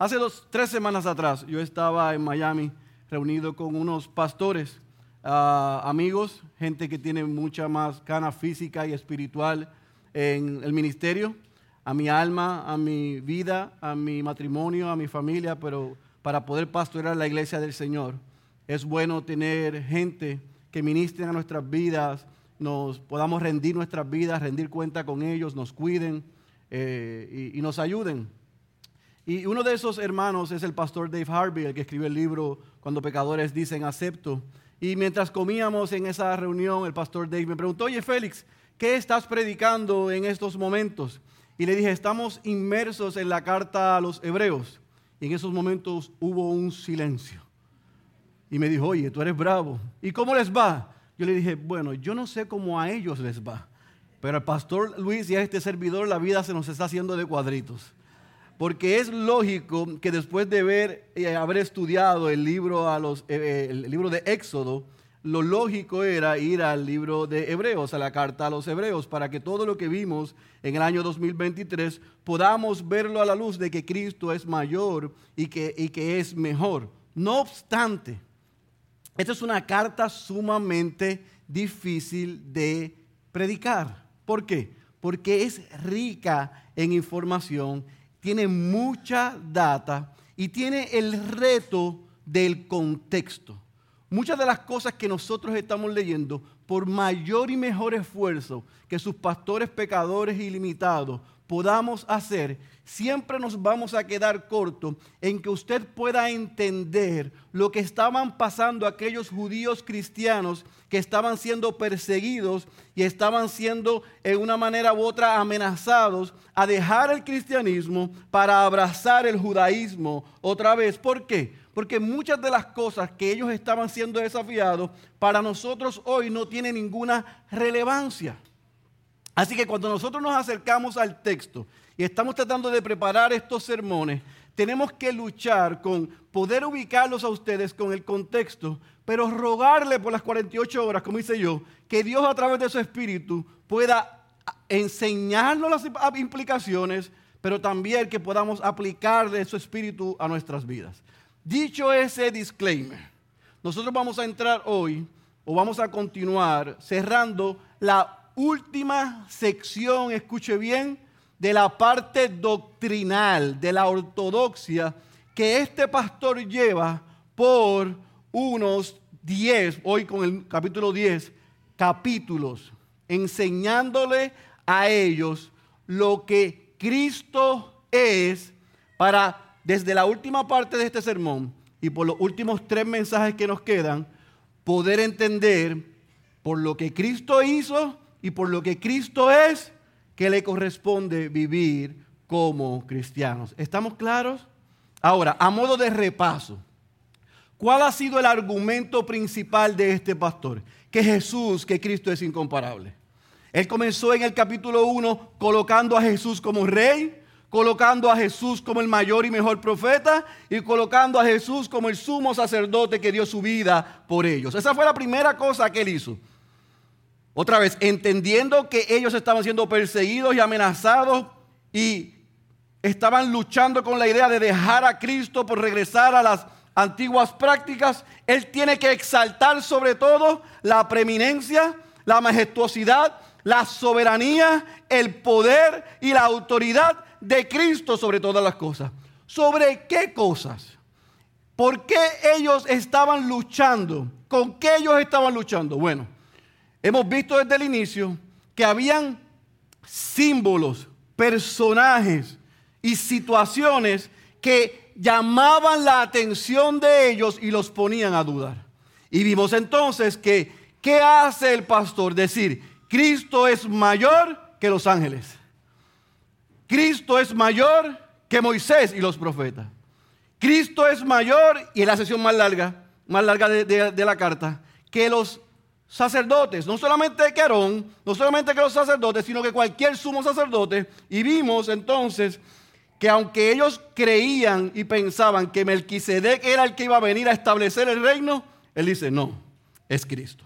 Hace dos, tres semanas atrás yo estaba en Miami reunido con unos pastores, ah, amigos, gente que tiene mucha más gana física y espiritual en el ministerio, a mi alma, a mi vida, a mi matrimonio, a mi familia, pero para poder pastorear la iglesia del Señor es bueno tener gente que ministren a nuestras vidas, nos podamos rendir nuestras vidas, rendir cuenta con ellos, nos cuiden eh, y nos ayuden. Y uno de esos hermanos es el pastor Dave Harvey, el que escribió el libro Cuando pecadores dicen acepto. Y mientras comíamos en esa reunión, el pastor Dave me preguntó, oye Félix, ¿qué estás predicando en estos momentos? Y le dije, estamos inmersos en la carta a los hebreos. Y en esos momentos hubo un silencio. Y me dijo, oye, tú eres bravo. ¿Y cómo les va? Yo le dije, bueno, yo no sé cómo a ellos les va. Pero al pastor Luis y a este servidor la vida se nos está haciendo de cuadritos. Porque es lógico que después de ver, y haber estudiado el libro, a los, eh, eh, el libro de Éxodo, lo lógico era ir al libro de Hebreos, a la carta a los Hebreos, para que todo lo que vimos en el año 2023 podamos verlo a la luz de que Cristo es mayor y que, y que es mejor. No obstante, esta es una carta sumamente difícil de predicar. ¿Por qué? Porque es rica en información tiene mucha data y tiene el reto del contexto. Muchas de las cosas que nosotros estamos leyendo, por mayor y mejor esfuerzo que sus pastores pecadores ilimitados podamos hacer, siempre nos vamos a quedar cortos en que usted pueda entender lo que estaban pasando aquellos judíos cristianos que estaban siendo perseguidos y estaban siendo en una manera u otra amenazados a dejar el cristianismo para abrazar el judaísmo otra vez. ¿Por qué? Porque muchas de las cosas que ellos estaban siendo desafiados para nosotros hoy no tienen ninguna relevancia. Así que cuando nosotros nos acercamos al texto y estamos tratando de preparar estos sermones, tenemos que luchar con poder ubicarlos a ustedes con el contexto, pero rogarle por las 48 horas, como hice yo, que Dios a través de su espíritu pueda enseñarnos las implicaciones, pero también que podamos aplicarle su espíritu a nuestras vidas. Dicho ese disclaimer, nosotros vamos a entrar hoy o vamos a continuar cerrando la última sección, escuche bien, de la parte doctrinal, de la ortodoxia, que este pastor lleva por unos 10, hoy con el capítulo 10, capítulos, enseñándole a ellos lo que Cristo es para, desde la última parte de este sermón y por los últimos tres mensajes que nos quedan, poder entender por lo que Cristo hizo y por lo que Cristo es, que le corresponde vivir como cristianos. ¿Estamos claros? Ahora, a modo de repaso, ¿cuál ha sido el argumento principal de este pastor? Que Jesús, que Cristo es incomparable. Él comenzó en el capítulo 1 colocando a Jesús como rey, colocando a Jesús como el mayor y mejor profeta y colocando a Jesús como el sumo sacerdote que dio su vida por ellos. Esa fue la primera cosa que él hizo. Otra vez, entendiendo que ellos estaban siendo perseguidos y amenazados y estaban luchando con la idea de dejar a Cristo por regresar a las antiguas prácticas, Él tiene que exaltar sobre todo la preeminencia, la majestuosidad, la soberanía, el poder y la autoridad de Cristo sobre todas las cosas. ¿Sobre qué cosas? ¿Por qué ellos estaban luchando? ¿Con qué ellos estaban luchando? Bueno, Hemos visto desde el inicio que habían símbolos, personajes y situaciones que llamaban la atención de ellos y los ponían a dudar. Y vimos entonces que, ¿qué hace el pastor? Decir, Cristo es mayor que los ángeles. Cristo es mayor que Moisés y los profetas. Cristo es mayor, y es la sesión más larga, más larga de, de la carta, que los sacerdotes, no solamente que Aarón, no solamente que los sacerdotes, sino que cualquier sumo sacerdote. Y vimos entonces que aunque ellos creían y pensaban que Melquisedec era el que iba a venir a establecer el reino, él dice, no, es Cristo.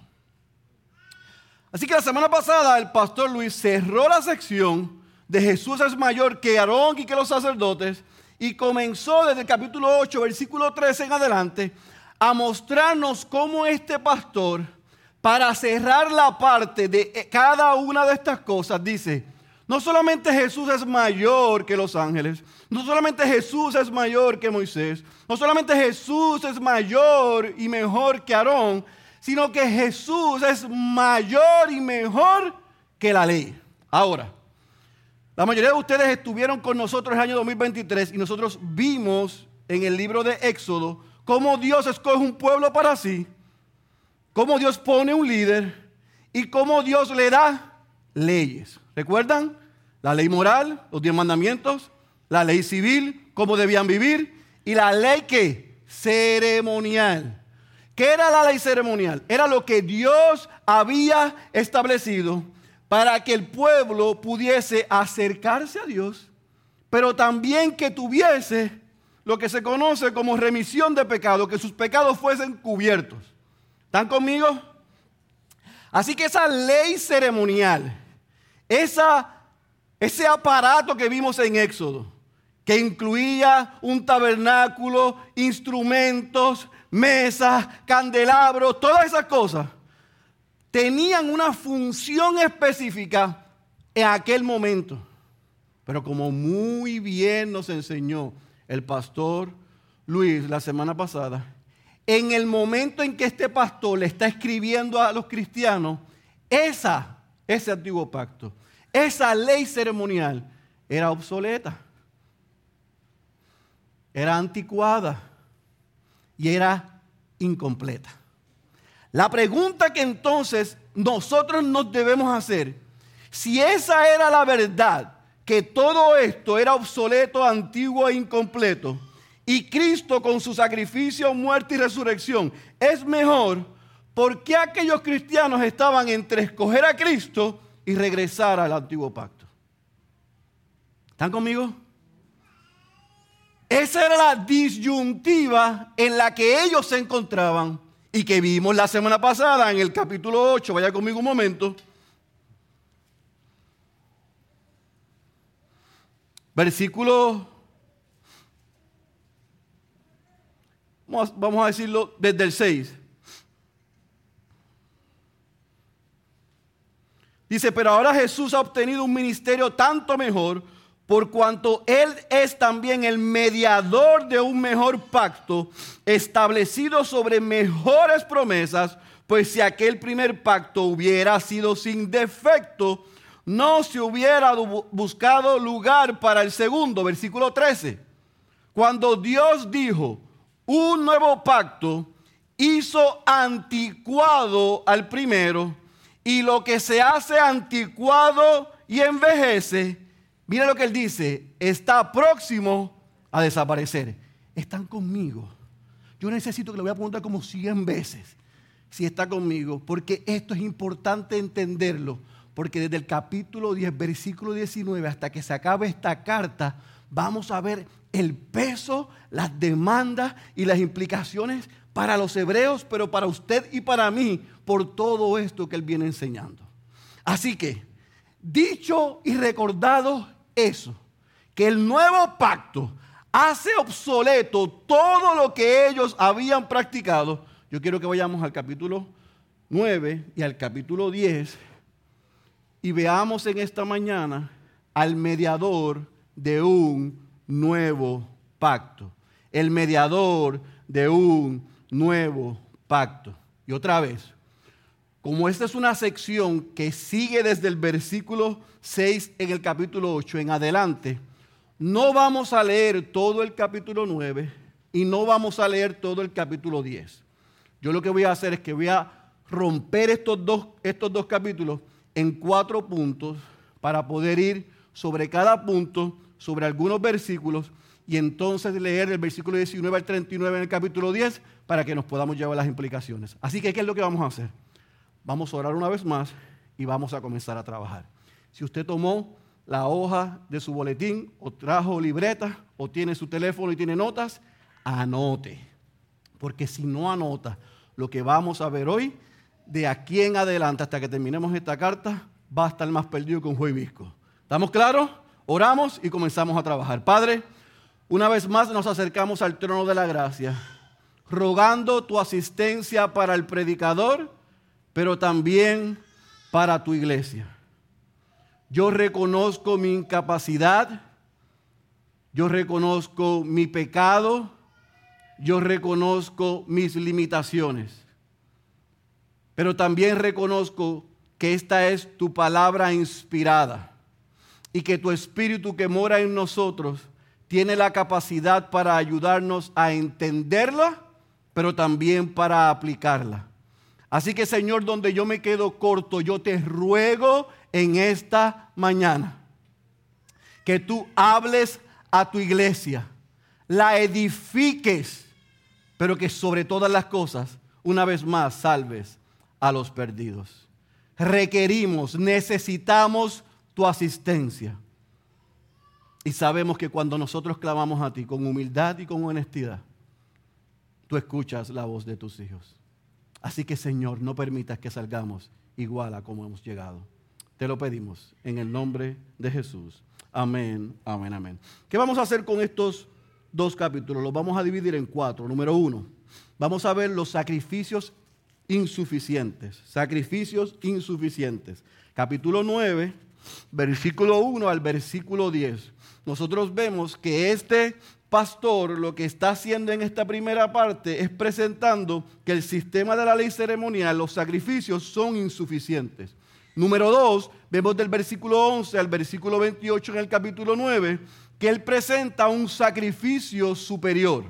Así que la semana pasada el pastor Luis cerró la sección de Jesús es mayor que Aarón y que los sacerdotes y comenzó desde el capítulo 8, versículo 13 en adelante, a mostrarnos cómo este pastor, para cerrar la parte de cada una de estas cosas, dice, no solamente Jesús es mayor que los ángeles, no solamente Jesús es mayor que Moisés, no solamente Jesús es mayor y mejor que Aarón, sino que Jesús es mayor y mejor que la ley. Ahora, la mayoría de ustedes estuvieron con nosotros en el año 2023 y nosotros vimos en el libro de Éxodo cómo Dios escoge un pueblo para sí, cómo Dios pone un líder y cómo Dios le da leyes. ¿Recuerdan? La ley moral, los diez mandamientos, la ley civil, cómo debían vivir, y la ley que ceremonial. ¿Qué era la ley ceremonial? Era lo que Dios había establecido para que el pueblo pudiese acercarse a Dios, pero también que tuviese lo que se conoce como remisión de pecado, que sus pecados fuesen cubiertos. ¿Están conmigo? Así que esa ley ceremonial ese aparato que vimos en Éxodo, que incluía un tabernáculo, instrumentos, mesas, candelabros, todas esas cosas, tenían una función específica en aquel momento. Pero como muy bien nos enseñó el pastor Luis la semana pasada, en el momento en que este pastor le está escribiendo a los cristianos, esa, ese antiguo pacto esa ley ceremonial era obsoleta, era anticuada y era incompleta. La pregunta que entonces nosotros nos debemos hacer, si esa era la verdad, que todo esto era obsoleto, antiguo e incompleto, y Cristo con su sacrificio, muerte y resurrección es mejor, ¿por qué aquellos cristianos estaban entre escoger a Cristo y regresar al antiguo pacto. ¿Están conmigo? Esa era la disyuntiva en la que ellos se encontraban y que vimos la semana pasada en el capítulo 8. Vaya conmigo un momento. Versículo, vamos a decirlo desde el 6. Dice, pero ahora Jesús ha obtenido un ministerio tanto mejor por cuanto Él es también el mediador de un mejor pacto establecido sobre mejores promesas, pues si aquel primer pacto hubiera sido sin defecto, no se hubiera buscado lugar para el segundo, versículo 13. Cuando Dios dijo, un nuevo pacto hizo anticuado al primero, y lo que se hace anticuado y envejece, mira lo que él dice, está próximo a desaparecer. Están conmigo. Yo necesito que le voy a preguntar como 100 veces si está conmigo, porque esto es importante entenderlo, porque desde el capítulo 10, versículo 19, hasta que se acabe esta carta, vamos a ver el peso, las demandas y las implicaciones para los hebreos, pero para usted y para mí, por todo esto que él viene enseñando. Así que, dicho y recordado eso, que el nuevo pacto hace obsoleto todo lo que ellos habían practicado, yo quiero que vayamos al capítulo 9 y al capítulo 10 y veamos en esta mañana al mediador de un nuevo pacto. El mediador de un nuevo pacto. Y otra vez, como esta es una sección que sigue desde el versículo 6 en el capítulo 8 en adelante, no vamos a leer todo el capítulo 9 y no vamos a leer todo el capítulo 10. Yo lo que voy a hacer es que voy a romper estos dos, estos dos capítulos en cuatro puntos para poder ir sobre cada punto, sobre algunos versículos y entonces leer el versículo 19 al 39 en el capítulo 10 para que nos podamos llevar las implicaciones. Así que, ¿qué es lo que vamos a hacer? Vamos a orar una vez más y vamos a comenzar a trabajar. Si usted tomó la hoja de su boletín o trajo libreta o tiene su teléfono y tiene notas, anote. Porque si no anota lo que vamos a ver hoy, de aquí en adelante hasta que terminemos esta carta, va a estar más perdido que un jueves ¿Estamos claros? Oramos y comenzamos a trabajar. Padre, una vez más nos acercamos al trono de la gracia, rogando tu asistencia para el predicador, pero también para tu iglesia. Yo reconozco mi incapacidad, yo reconozco mi pecado, yo reconozco mis limitaciones, pero también reconozco que esta es tu palabra inspirada y que tu espíritu que mora en nosotros tiene la capacidad para ayudarnos a entenderla, pero también para aplicarla. Así que Señor, donde yo me quedo corto, yo te ruego en esta mañana que tú hables a tu iglesia, la edifiques, pero que sobre todas las cosas, una vez más, salves a los perdidos. Requerimos, necesitamos tu asistencia. Y sabemos que cuando nosotros clamamos a ti con humildad y con honestidad, tú escuchas la voz de tus hijos. Así que Señor, no permitas que salgamos igual a como hemos llegado. Te lo pedimos en el nombre de Jesús. Amén, amén, amén. ¿Qué vamos a hacer con estos dos capítulos? Los vamos a dividir en cuatro. Número uno, vamos a ver los sacrificios insuficientes. Sacrificios insuficientes. Capítulo 9, versículo 1 al versículo 10 nosotros vemos que este pastor lo que está haciendo en esta primera parte es presentando que el sistema de la ley ceremonial, los sacrificios son insuficientes. Número dos, vemos del versículo 11 al versículo 28 en el capítulo 9 que él presenta un sacrificio superior.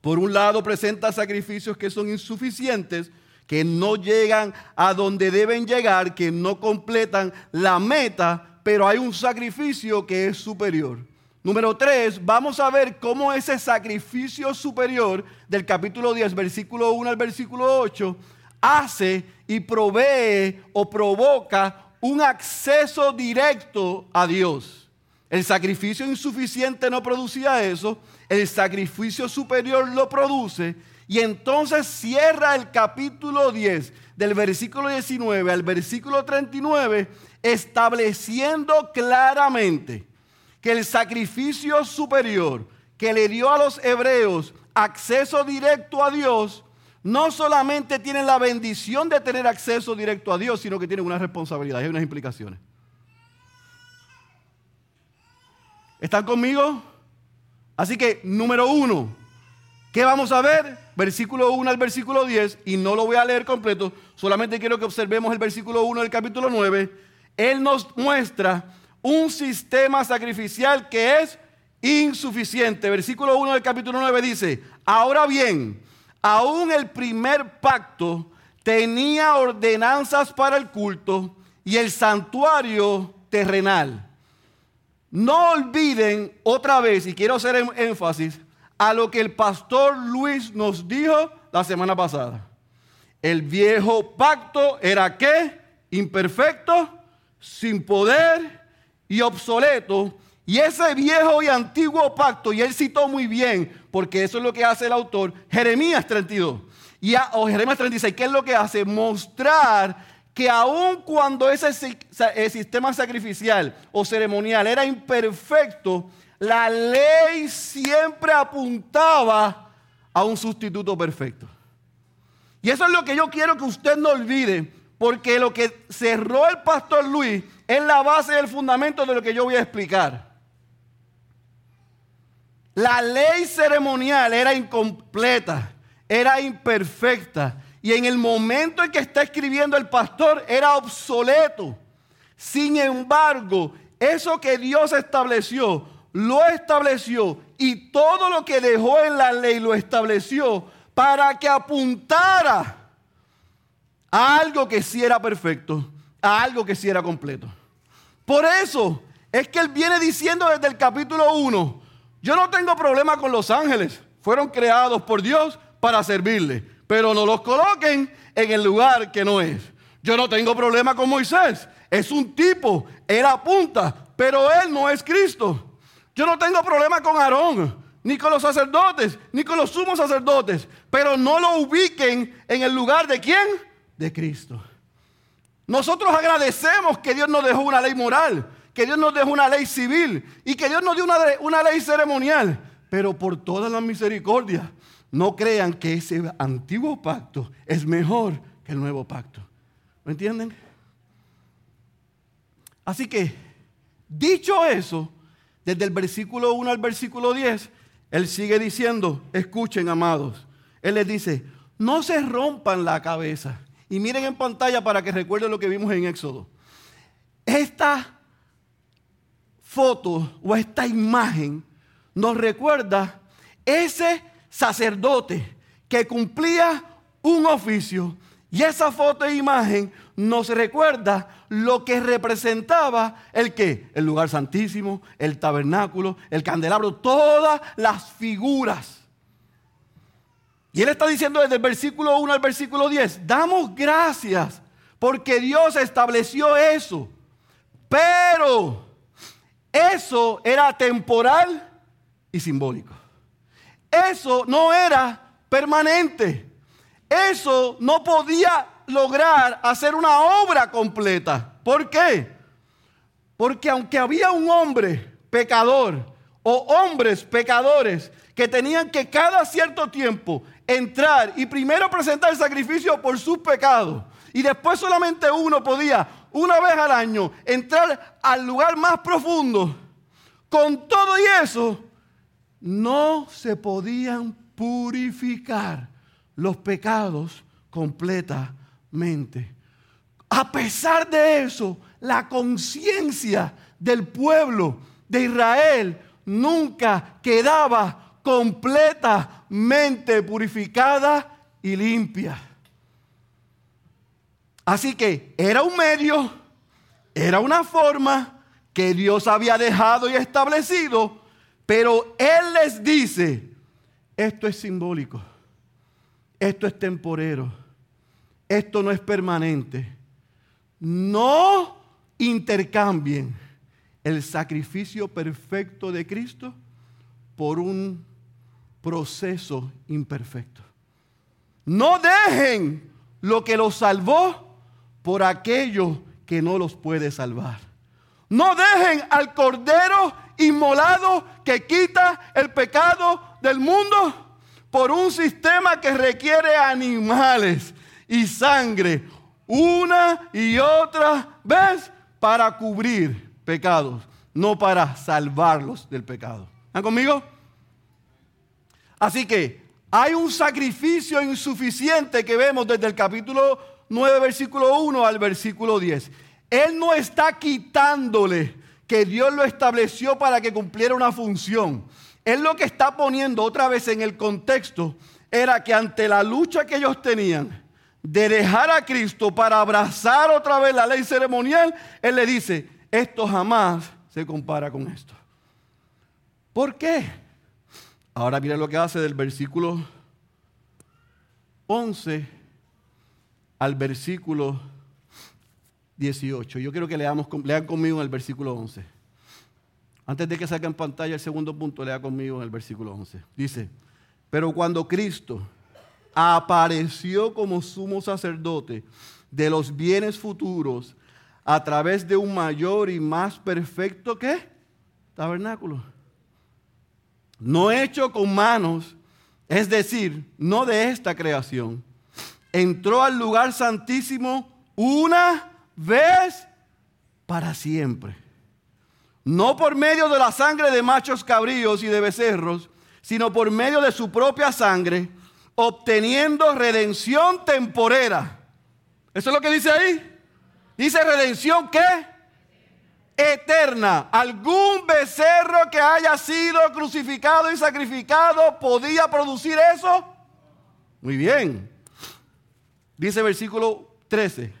Por un lado presenta sacrificios que son insuficientes, que no llegan a donde deben llegar, que no completan la meta pero hay un sacrificio que es superior. Número tres, vamos a ver cómo ese sacrificio superior del capítulo 10, versículo 1 al versículo 8, hace y provee o provoca un acceso directo a Dios. El sacrificio insuficiente no producía eso, el sacrificio superior lo produce y entonces cierra el capítulo 10 del versículo 19 al versículo 39 estableciendo claramente que el sacrificio superior que le dio a los hebreos acceso directo a Dios, no solamente tiene la bendición de tener acceso directo a Dios, sino que tiene una responsabilidad y unas implicaciones. ¿Están conmigo? Así que, número uno, ¿qué vamos a ver? Versículo 1 al versículo 10, y no lo voy a leer completo, solamente quiero que observemos el versículo 1 del capítulo 9 él nos muestra un sistema sacrificial que es insuficiente. Versículo 1 del capítulo 9 dice, ahora bien, aún el primer pacto tenía ordenanzas para el culto y el santuario terrenal. No olviden otra vez, y quiero hacer énfasis, a lo que el pastor Luis nos dijo la semana pasada. El viejo pacto era qué? Imperfecto sin poder y obsoleto. Y ese viejo y antiguo pacto, y él citó muy bien, porque eso es lo que hace el autor, Jeremías 32, y o Jeremías 36, ¿qué es lo que hace? Mostrar que aun cuando ese sistema sacrificial o ceremonial era imperfecto, la ley siempre apuntaba a un sustituto perfecto. Y eso es lo que yo quiero que usted no olvide, porque lo que cerró el pastor Luis es la base del fundamento de lo que yo voy a explicar. La ley ceremonial era incompleta, era imperfecta. Y en el momento en que está escribiendo el pastor era obsoleto. Sin embargo, eso que Dios estableció, lo estableció y todo lo que dejó en la ley lo estableció para que apuntara a algo que sí era perfecto, a algo que sí era completo. Por eso es que él viene diciendo desde el capítulo 1, yo no tengo problema con los ángeles, fueron creados por Dios para servirle, pero no los coloquen en el lugar que no es. Yo no tengo problema con Moisés, es un tipo, él apunta, pero él no es Cristo. Yo no tengo problema con Aarón, ni con los sacerdotes, ni con los sumos sacerdotes, pero no lo ubiquen en el lugar de quién? de Cristo. Nosotros agradecemos que Dios nos dejó una ley moral, que Dios nos dejó una ley civil y que Dios nos dio una, una ley ceremonial. Pero por toda la misericordia, no crean que ese antiguo pacto es mejor que el nuevo pacto. ¿Me entienden? Así que, dicho eso, desde el versículo 1 al versículo 10, él sigue diciendo, escuchen amados, él les dice, no se rompan la cabeza. Y miren en pantalla para que recuerden lo que vimos en Éxodo. Esta foto o esta imagen nos recuerda ese sacerdote que cumplía un oficio. Y esa foto e imagen nos recuerda lo que representaba el que, el lugar santísimo, el tabernáculo, el candelabro, todas las figuras. Y él está diciendo desde el versículo 1 al versículo 10, damos gracias porque Dios estableció eso. Pero eso era temporal y simbólico. Eso no era permanente. Eso no podía lograr hacer una obra completa. ¿Por qué? Porque aunque había un hombre pecador o hombres pecadores que tenían que cada cierto tiempo entrar y primero presentar el sacrificio por sus pecados y después solamente uno podía una vez al año entrar al lugar más profundo, con todo y eso, no se podían purificar los pecados completamente. A pesar de eso, la conciencia del pueblo de Israel nunca quedaba completamente purificada y limpia. Así que era un medio, era una forma que Dios había dejado y establecido, pero Él les dice, esto es simbólico, esto es temporero, esto no es permanente. No intercambien el sacrificio perfecto de Cristo por un proceso imperfecto. No dejen lo que los salvó por aquello que no los puede salvar. No dejen al cordero inmolado que quita el pecado del mundo por un sistema que requiere animales y sangre una y otra vez para cubrir pecados, no para salvarlos del pecado. ¿Están conmigo? Así que hay un sacrificio insuficiente que vemos desde el capítulo 9, versículo 1 al versículo 10. Él no está quitándole que Dios lo estableció para que cumpliera una función. Él lo que está poniendo otra vez en el contexto era que ante la lucha que ellos tenían de dejar a Cristo para abrazar otra vez la ley ceremonial, Él le dice, esto jamás se compara con esto. ¿Por qué? Ahora mira lo que hace del versículo 11 al versículo 18. Yo quiero que leamos, lean conmigo en el versículo 11. Antes de que salga en pantalla el segundo punto, lea conmigo en el versículo 11. Dice, pero cuando Cristo apareció como sumo sacerdote de los bienes futuros a través de un mayor y más perfecto que tabernáculo. No hecho con manos, es decir, no de esta creación entró al lugar santísimo una vez para siempre. No por medio de la sangre de machos cabríos y de becerros, sino por medio de su propia sangre, obteniendo redención temporera. ¿Eso es lo que dice ahí? Dice redención qué? Eterna. ¿Algún becerro que haya sido crucificado y sacrificado podía producir eso? Muy bien. Dice versículo 13,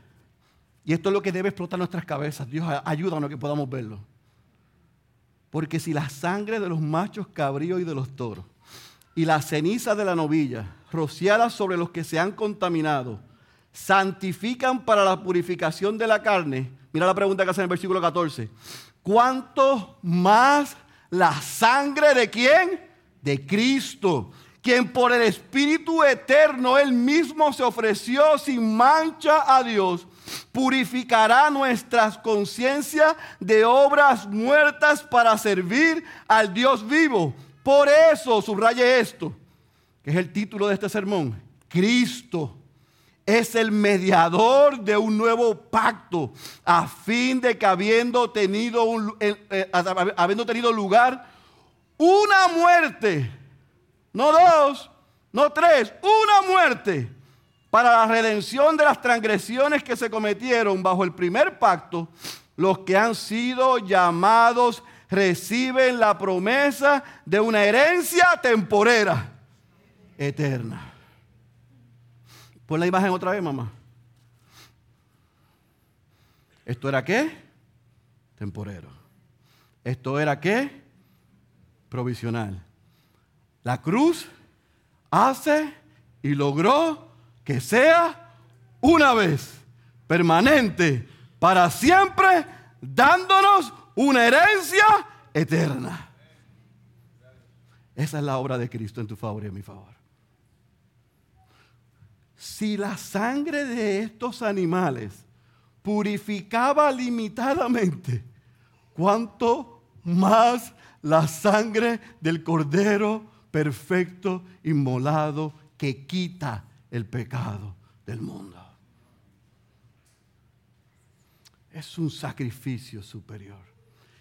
y esto es lo que debe explotar nuestras cabezas. Dios ayúdanos a que podamos verlo. Porque si la sangre de los machos cabríos y de los toros y la ceniza de la novilla rociadas sobre los que se han contaminado santifican para la purificación de la carne, mira la pregunta que hace en el versículo 14, ¿cuánto más la sangre de quién? De Cristo quien por el Espíritu eterno él mismo se ofreció sin mancha a Dios, purificará nuestras conciencias de obras muertas para servir al Dios vivo. Por eso, subraye esto, que es el título de este sermón, Cristo es el mediador de un nuevo pacto, a fin de que habiendo tenido, eh, eh, habiendo tenido lugar una muerte, no dos, no tres, una muerte para la redención de las transgresiones que se cometieron bajo el primer pacto, los que han sido llamados reciben la promesa de una herencia temporera, eterna. Pon la imagen otra vez, mamá. ¿Esto era qué? Temporero. ¿Esto era qué? Provisional. La cruz hace y logró que sea una vez, permanente, para siempre, dándonos una herencia eterna. Esa es la obra de Cristo en tu favor y en mi favor. Si la sangre de estos animales purificaba limitadamente, ¿cuánto más la sangre del Cordero perfecto, inmolado, que quita el pecado del mundo. Es un sacrificio superior.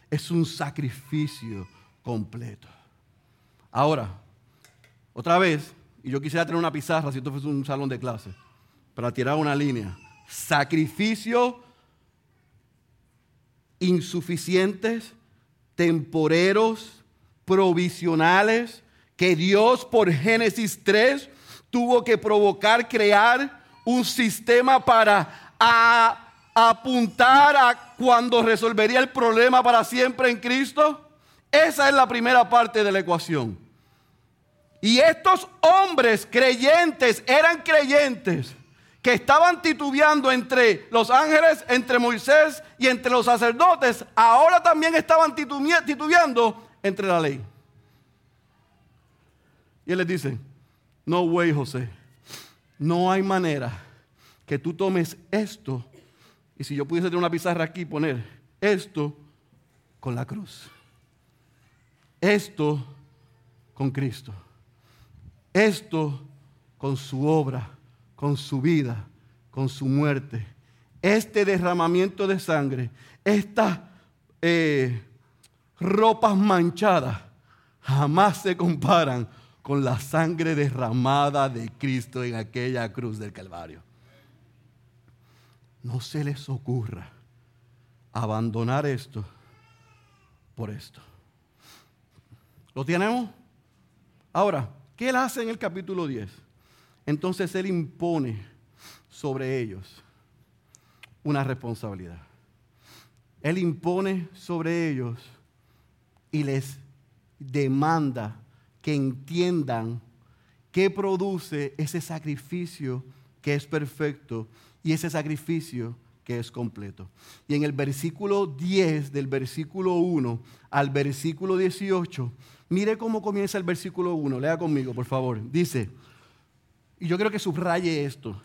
Es un sacrificio completo. Ahora, otra vez, y yo quisiera tener una pizarra si esto fuese un salón de clase, para tirar una línea. Sacrificio insuficientes, temporeros, provisionales, que Dios por Génesis 3 tuvo que provocar crear un sistema para apuntar a cuando resolvería el problema para siempre en Cristo? Esa es la primera parte de la ecuación. Y estos hombres creyentes eran creyentes que estaban titubeando entre los ángeles, entre Moisés y entre los sacerdotes, ahora también estaban titubeando entre la ley. Y él les dice, no way, José. No hay manera que tú tomes esto y si yo pudiese tener una pizarra aquí poner esto con la cruz. Esto con Cristo. Esto con su obra, con su vida, con su muerte. Este derramamiento de sangre, estas eh, ropas manchadas, jamás se comparan con la sangre derramada de Cristo en aquella cruz del Calvario. No se les ocurra abandonar esto por esto. ¿Lo tenemos? Ahora, ¿qué él hace en el capítulo 10? Entonces él impone sobre ellos una responsabilidad. Él impone sobre ellos y les demanda que entiendan qué produce ese sacrificio que es perfecto y ese sacrificio que es completo. Y en el versículo 10, del versículo 1 al versículo 18, mire cómo comienza el versículo 1, lea conmigo, por favor. Dice, y yo creo que subraye esto,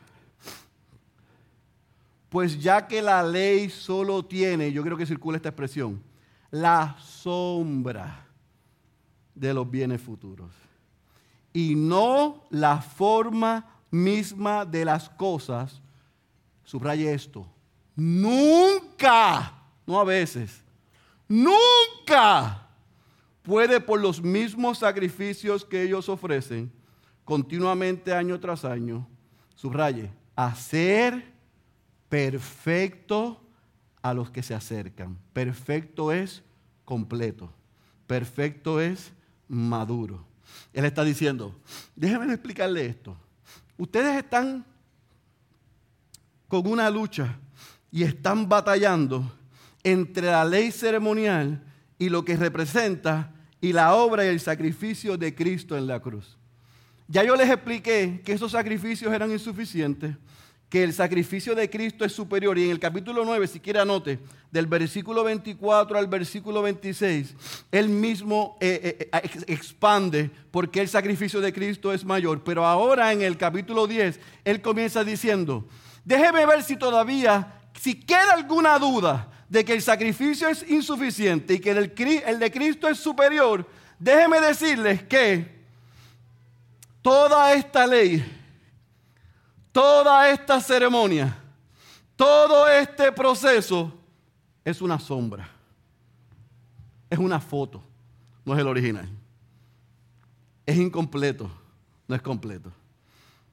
pues ya que la ley solo tiene, yo creo que circula esta expresión, la sombra de los bienes futuros. Y no la forma misma de las cosas. Subraye esto. Nunca, no a veces, nunca puede por los mismos sacrificios que ellos ofrecen continuamente año tras año, subraye, hacer perfecto a los que se acercan. Perfecto es completo. Perfecto es maduro. Él está diciendo, déjenme explicarle esto. Ustedes están con una lucha y están batallando entre la ley ceremonial y lo que representa y la obra y el sacrificio de Cristo en la cruz. Ya yo les expliqué que esos sacrificios eran insuficientes que el sacrificio de Cristo es superior. Y en el capítulo 9, si quiere anote, del versículo 24 al versículo 26, él mismo eh, eh, eh, expande porque el sacrificio de Cristo es mayor. Pero ahora en el capítulo 10, él comienza diciendo, déjeme ver si todavía si queda alguna duda de que el sacrificio es insuficiente y que el, el de Cristo es superior, déjeme decirles que toda esta ley, toda esta ceremonia, todo este proceso es una sombra, es una foto, no es el original. Es incompleto, no es completo.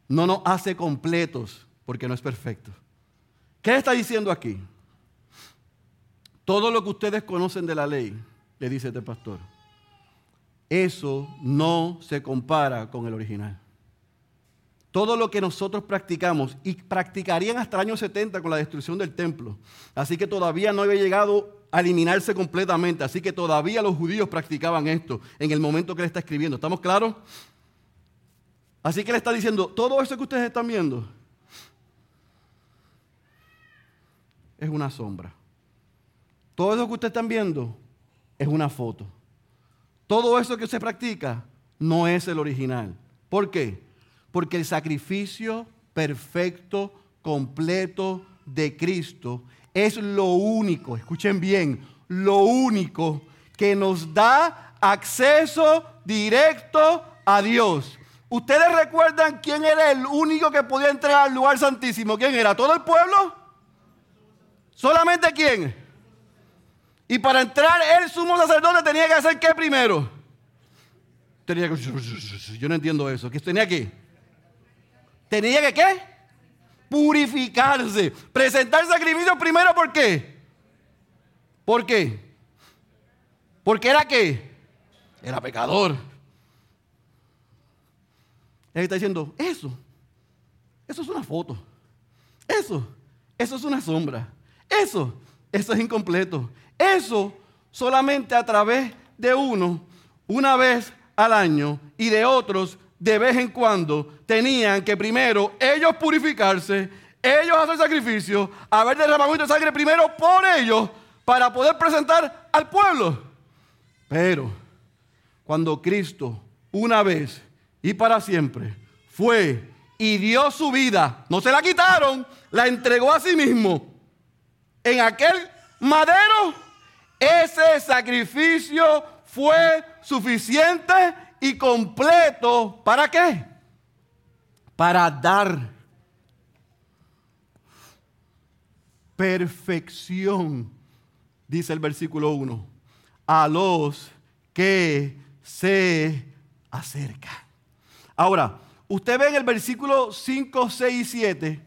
No nos hace completos porque no es perfecto. ¿Qué está diciendo aquí? Todo lo que ustedes conocen de la ley, le dice este pastor, eso no se compara con el original. Todo lo que nosotros practicamos y practicarían hasta el año 70 con la destrucción del templo. Así que todavía no había llegado a eliminarse completamente. Así que todavía los judíos practicaban esto en el momento que él está escribiendo. ¿Estamos claros? Así que él está diciendo, todo eso que ustedes están viendo es una sombra. Todo eso que ustedes están viendo es una foto. Todo eso que se practica no es el original. ¿Por qué? Porque el sacrificio perfecto, completo de Cristo es lo único, escuchen bien, lo único que nos da acceso directo a Dios. ¿Ustedes recuerdan quién era el único que podía entrar al lugar santísimo? ¿Quién era? ¿Todo el pueblo? ¿Solamente quién? Y para entrar el sumo sacerdote tenía que hacer qué primero? Tenía que... Yo no entiendo eso. ¿Qué tenía que? Tenía que qué? Purificarse. Presentar sacrificios primero, ¿por qué? ¿Por qué? Porque era qué? Era pecador. Él está diciendo, eso, eso es una foto. Eso, eso es una sombra. Eso, eso es incompleto. Eso solamente a través de uno, una vez al año, y de otros de vez en cuando, tenían que primero ellos purificarse, ellos hacer sacrificio, haber derramamiento de sangre primero por ellos, para poder presentar al pueblo. Pero cuando Cristo, una vez y para siempre, fue y dio su vida, no se la quitaron, la entregó a sí mismo en aquel madero ese sacrificio fue suficiente y completo. ¿Para qué? Para dar perfección, dice el versículo 1, a los que se acercan. Ahora, usted ve en el versículo 5, 6 y 7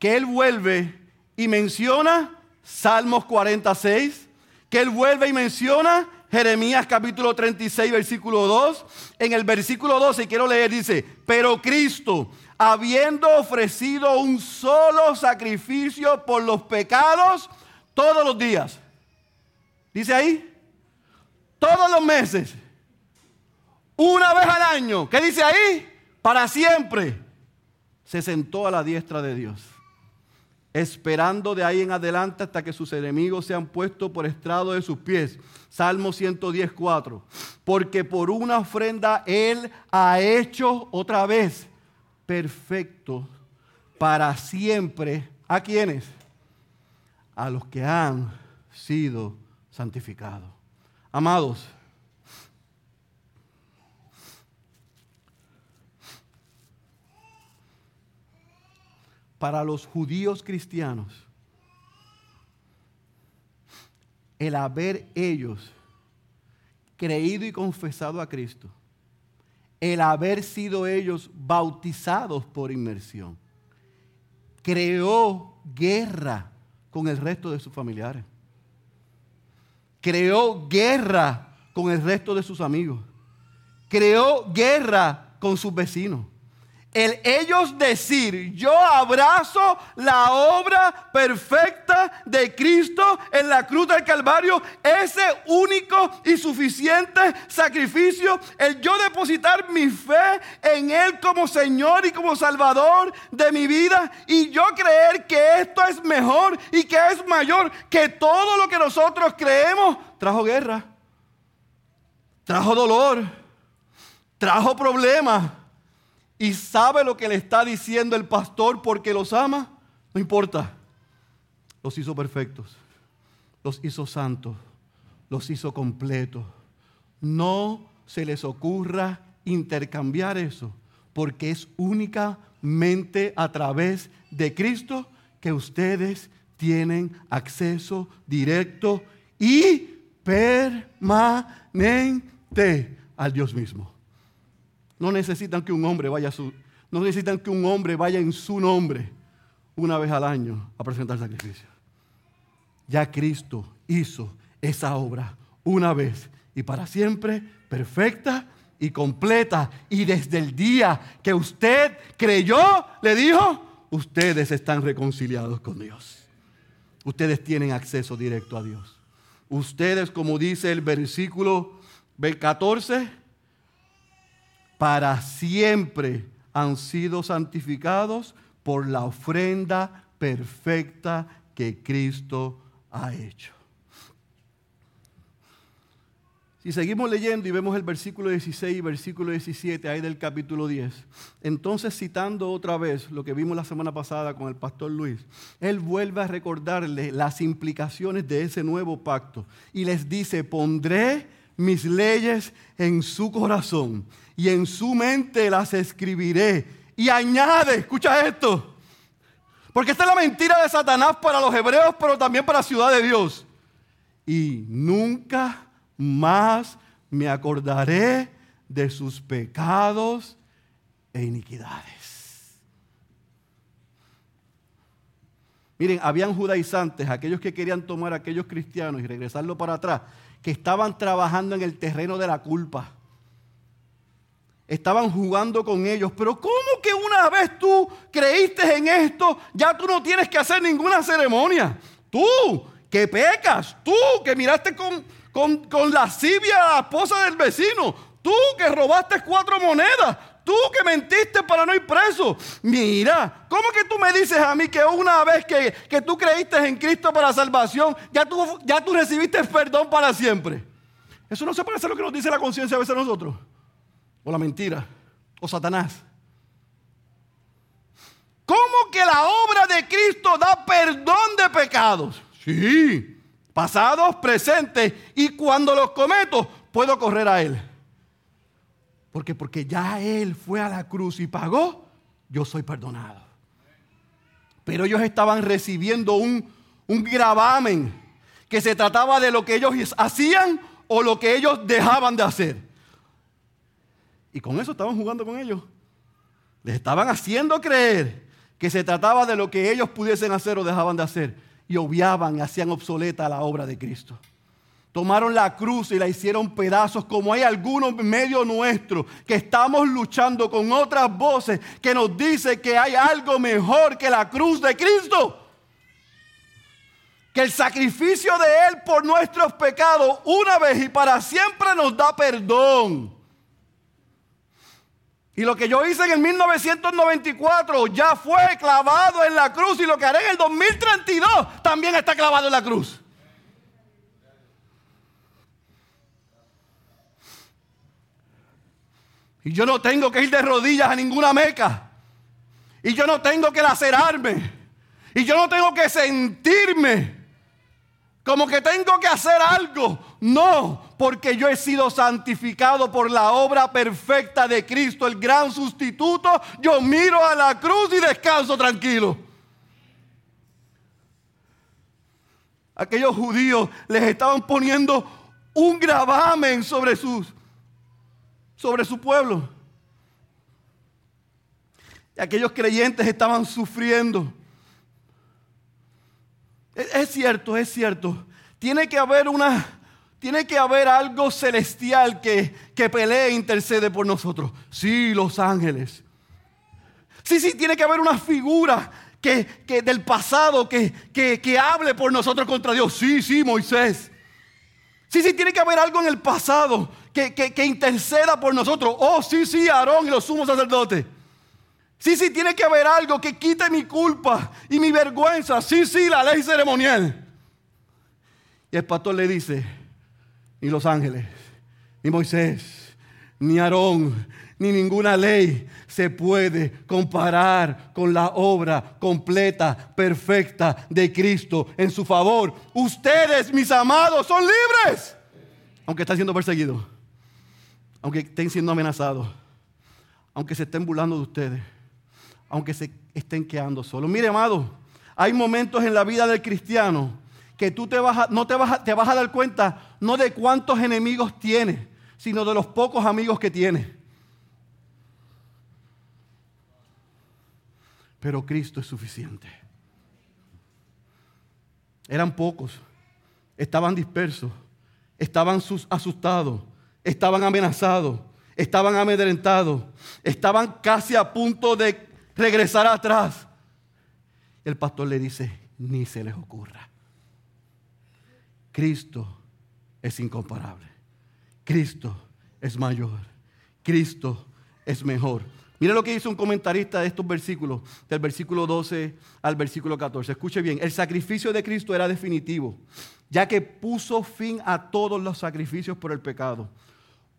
que él vuelve y menciona Salmos 46, que él vuelve y menciona Jeremías capítulo 36, versículo 2. En el versículo 12, quiero leer, dice, pero Cristo, habiendo ofrecido un solo sacrificio por los pecados todos los días. Dice ahí, todos los meses, una vez al año. ¿Qué dice ahí? Para siempre. Se sentó a la diestra de Dios esperando de ahí en adelante hasta que sus enemigos sean puestos por estrado de sus pies. Salmo 110, 4. Porque por una ofrenda Él ha hecho otra vez perfecto para siempre. ¿A quiénes? A los que han sido santificados. Amados, para los judíos cristianos el haber ellos creído y confesado a Cristo, el haber sido ellos bautizados por inmersión, creó guerra con el resto de sus familiares, creó guerra con el resto de sus amigos, creó guerra con sus vecinos el ellos decir, yo abrazo la obra perfecta de Cristo en la cruz del Calvario, ese único y suficiente sacrificio, el yo depositar mi fe en Él como Señor y como Salvador de mi vida y yo creer que esto es mejor y que es mayor que todo lo que nosotros creemos, trajo guerra, trajo dolor, trajo problemas y sabe lo que le está diciendo el pastor porque los ama, no importa. los hizo perfectos, los hizo santos, los hizo completos. No se les ocurra intercambiar eso, porque es únicamente a través de Cristo que ustedes tienen acceso directo y permanente al Dios mismo. No necesitan que un hombre vaya a su, no necesitan que un hombre vaya en su nombre una vez al año a presentar sacrificio. Ya Cristo hizo esa obra una vez y para siempre, perfecta y completa. Y desde el día que usted creyó, le dijo, ustedes están reconciliados con Dios. Ustedes tienen acceso directo a Dios. Ustedes, como dice el versículo 14, para siempre han sido santificados por la ofrenda perfecta que Cristo ha hecho. Si seguimos leyendo y vemos el versículo 16 y versículo 17 ahí del capítulo 10, entonces citando otra vez lo que vimos la semana pasada con el pastor Luis, él vuelve a recordarle las implicaciones de ese nuevo pacto y les dice, pondré mis leyes en su corazón y en su mente las escribiré. Y añade, escucha esto, porque esta es la mentira de Satanás para los hebreos, pero también para la ciudad de Dios. Y nunca más me acordaré de sus pecados e iniquidades. Miren, habían judaizantes, aquellos que querían tomar a aquellos cristianos y regresarlo para atrás, que estaban trabajando en el terreno de la culpa. Estaban jugando con ellos. Pero ¿cómo que una vez tú creíste en esto, ya tú no tienes que hacer ninguna ceremonia? Tú que pecas, tú que miraste con, con, con lascivia a la esposa del vecino, tú que robaste cuatro monedas, tú que mentiste para no ir preso. Mira, ¿cómo que tú me dices a mí que una vez que, que tú creíste en Cristo para salvación, ya tú, ya tú recibiste perdón para siempre? Eso no se parece a lo que nos dice la conciencia a veces a nosotros. O la mentira. O Satanás. ¿Cómo que la obra de Cristo da perdón de pecados? Sí pasados, presentes, y cuando los cometo, puedo correr a Él. Porque porque ya Él fue a la cruz y pagó, yo soy perdonado. Pero ellos estaban recibiendo un, un gravamen que se trataba de lo que ellos hacían o lo que ellos dejaban de hacer. Y con eso estaban jugando con ellos. Les estaban haciendo creer que se trataba de lo que ellos pudiesen hacer o dejaban de hacer y obviaban y hacían obsoleta la obra de Cristo. Tomaron la cruz y la hicieron pedazos, como hay algunos medios nuestros que estamos luchando con otras voces que nos dicen que hay algo mejor que la cruz de Cristo. Que el sacrificio de Él por nuestros pecados una vez y para siempre nos da perdón. Y lo que yo hice en el 1994 ya fue clavado en la cruz y lo que haré en el 2032 también está clavado en la cruz. Y yo no tengo que ir de rodillas a ninguna meca. Y yo no tengo que lacerarme. Y yo no tengo que sentirme como que tengo que hacer algo. No, porque yo he sido santificado por la obra perfecta de Cristo, el gran sustituto. Yo miro a la cruz y descanso tranquilo. Aquellos judíos les estaban poniendo un gravamen sobre sus sobre su pueblo. Y aquellos creyentes estaban sufriendo. Es cierto, es cierto. Tiene que haber una, tiene que haber algo celestial que, que pelee e intercede por nosotros. Sí, los ángeles. Sí, sí, tiene que haber una figura que, que del pasado que, que, que hable por nosotros contra Dios. Sí, sí, Moisés. Sí, sí, tiene que haber algo en el pasado que, que, que, interceda por nosotros. Oh, sí, sí, Aarón y los sumos sacerdotes. Sí, sí, tiene que haber algo que quite mi culpa y mi vergüenza. Sí, sí, la ley ceremonial. Y el pastor le dice, ni los ángeles, ni Moisés, ni Aarón, ni ninguna ley se puede comparar con la obra completa, perfecta de Cristo en su favor. Ustedes, mis amados, son libres, aunque están siendo perseguidos, aunque estén siendo amenazados, aunque se estén burlando de ustedes, aunque se estén quedando solos. Mire, amado, hay momentos en la vida del cristiano que tú te vas no te vas, te vas a dar cuenta no de cuántos enemigos tienes, sino de los pocos amigos que tienes. Pero Cristo es suficiente. Eran pocos, estaban dispersos, estaban asustados, estaban amenazados, estaban amedrentados, estaban casi a punto de regresar atrás. El pastor le dice, ni se les ocurra. Cristo es incomparable. Cristo es mayor. Cristo es mejor. Mira lo que dice un comentarista de estos versículos, del versículo 12 al versículo 14. Escuche bien, el sacrificio de Cristo era definitivo, ya que puso fin a todos los sacrificios por el pecado.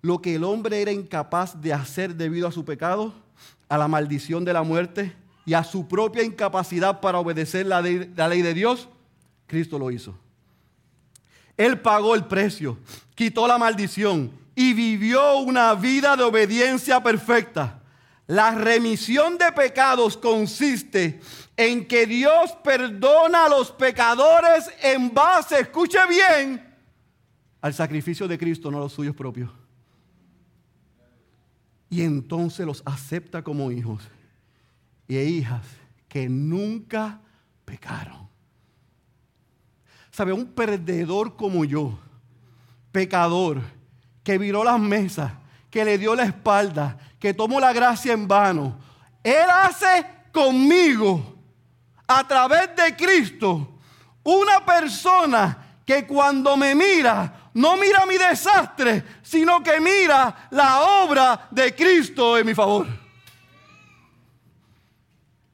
Lo que el hombre era incapaz de hacer debido a su pecado, a la maldición de la muerte y a su propia incapacidad para obedecer la, ley de Dios, Cristo lo hizo. Él pagó el precio, quitó la maldición y vivió una vida de obediencia perfecta. La remisión de pecados consiste en que Dios perdona a los pecadores en base, escuche bien, al sacrificio de Cristo, no los suyos propios. Y entonces los acepta como hijos y hijas que nunca pecaron. ¿Sabe? Un perdedor como yo, pecador, que viró las mesas, que le dio la espalda, que tomó la gracia en vano. Él hace conmigo, a través de Cristo, una persona que cuando me mira, no mira mi desastre, sino que mira la obra de Cristo en mi favor.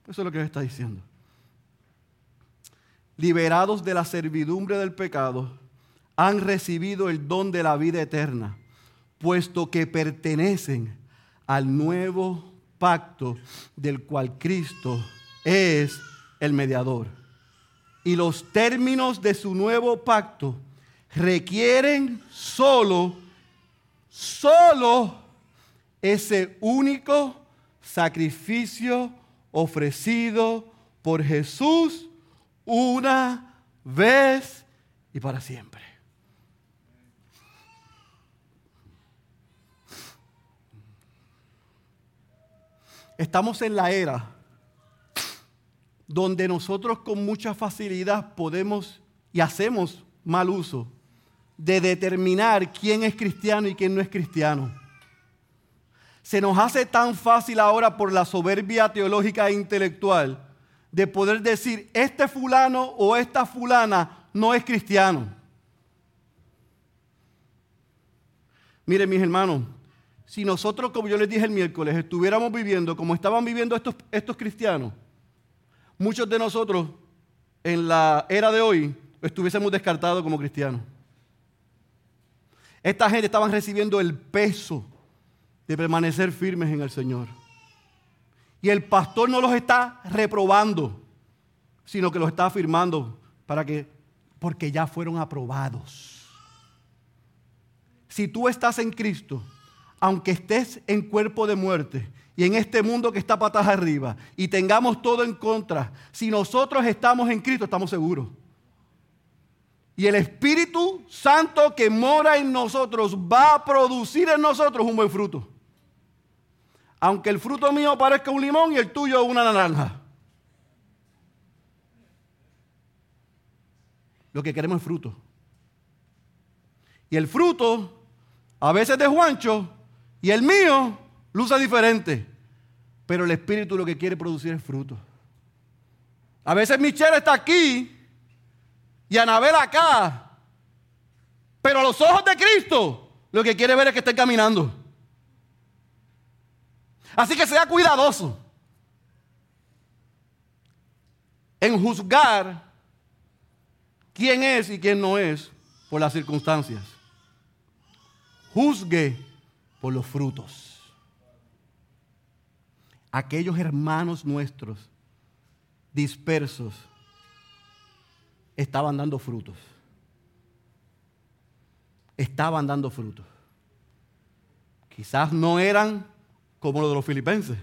Eso es lo que está diciendo liberados de la servidumbre del pecado, han recibido el don de la vida eterna, puesto que pertenecen al nuevo pacto del cual Cristo es el mediador. Y los términos de su nuevo pacto requieren solo, solo ese único sacrificio ofrecido por Jesús una vez y para siempre. Estamos en la era donde nosotros con mucha facilidad podemos y hacemos mal uso de determinar quién es cristiano y quién no es cristiano. Se nos hace tan fácil ahora por la soberbia teológica e intelectual de poder decir, este fulano o esta fulana no es cristiano. Miren mis hermanos, si nosotros, como yo les dije el miércoles, estuviéramos viviendo como estaban viviendo estos, estos cristianos, muchos de nosotros en la era de hoy estuviésemos descartados como cristianos. Esta gente estaban recibiendo el peso de permanecer firmes en el Señor. Y el pastor no los está reprobando, sino que los está afirmando para que, porque ya fueron aprobados. Si tú estás en Cristo, aunque estés en cuerpo de muerte y en este mundo que está patas arriba y tengamos todo en contra, si nosotros estamos en Cristo, estamos seguros. Y el Espíritu Santo que mora en nosotros va a producir en nosotros un buen fruto aunque el fruto mío parezca un limón y el tuyo una naranja. Lo que queremos es fruto. Y el fruto, a veces de Juancho, y el mío, luce diferente. Pero el Espíritu lo que quiere producir es fruto. A veces Michelle está aquí y Anabel acá. Pero a los ojos de Cristo, lo que quiere ver es que estén caminando. Así que sea cuidadoso en juzgar quién es y quién no es por las circunstancias. Juzgue por los frutos. aquellos hermanos nuestros dispersos estaban dando frutos. Estaban dando frutos. Quizás no eran como los de los filipenses.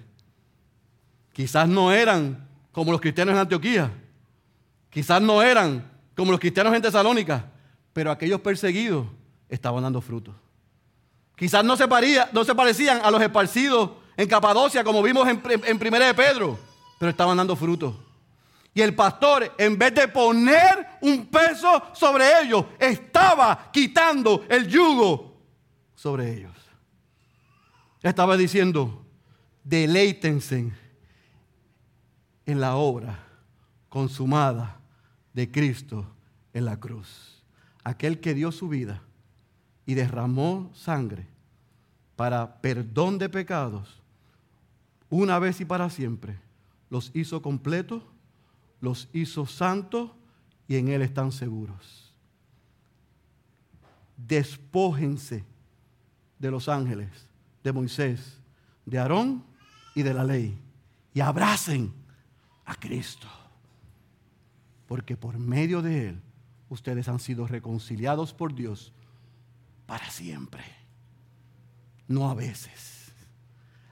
Quizás no eran como los cristianos en Antioquía. Quizás no eran como los cristianos en Tesalónica. Pero aquellos perseguidos estaban dando frutos. Quizás no se, parecían a los esparcidos en Capadocia, como vimos en, en Primera de Pedro, pero estaban dando frutos. Y el pastor, en vez de poner un peso sobre ellos, estaba quitando el yugo sobre ellos. Estaba diciendo, deleítense en la obra consumada de Cristo en la cruz. Aquel que dio su vida y derramó sangre para perdón de pecados, una vez y para siempre, los hizo completos, los hizo santos y en Él están seguros. Despójense de los ángeles, de Moisés, de Aarón y de la ley y abracen a Cristo. Porque por medio de Él ustedes han sido reconciliados por Dios para siempre. No a veces.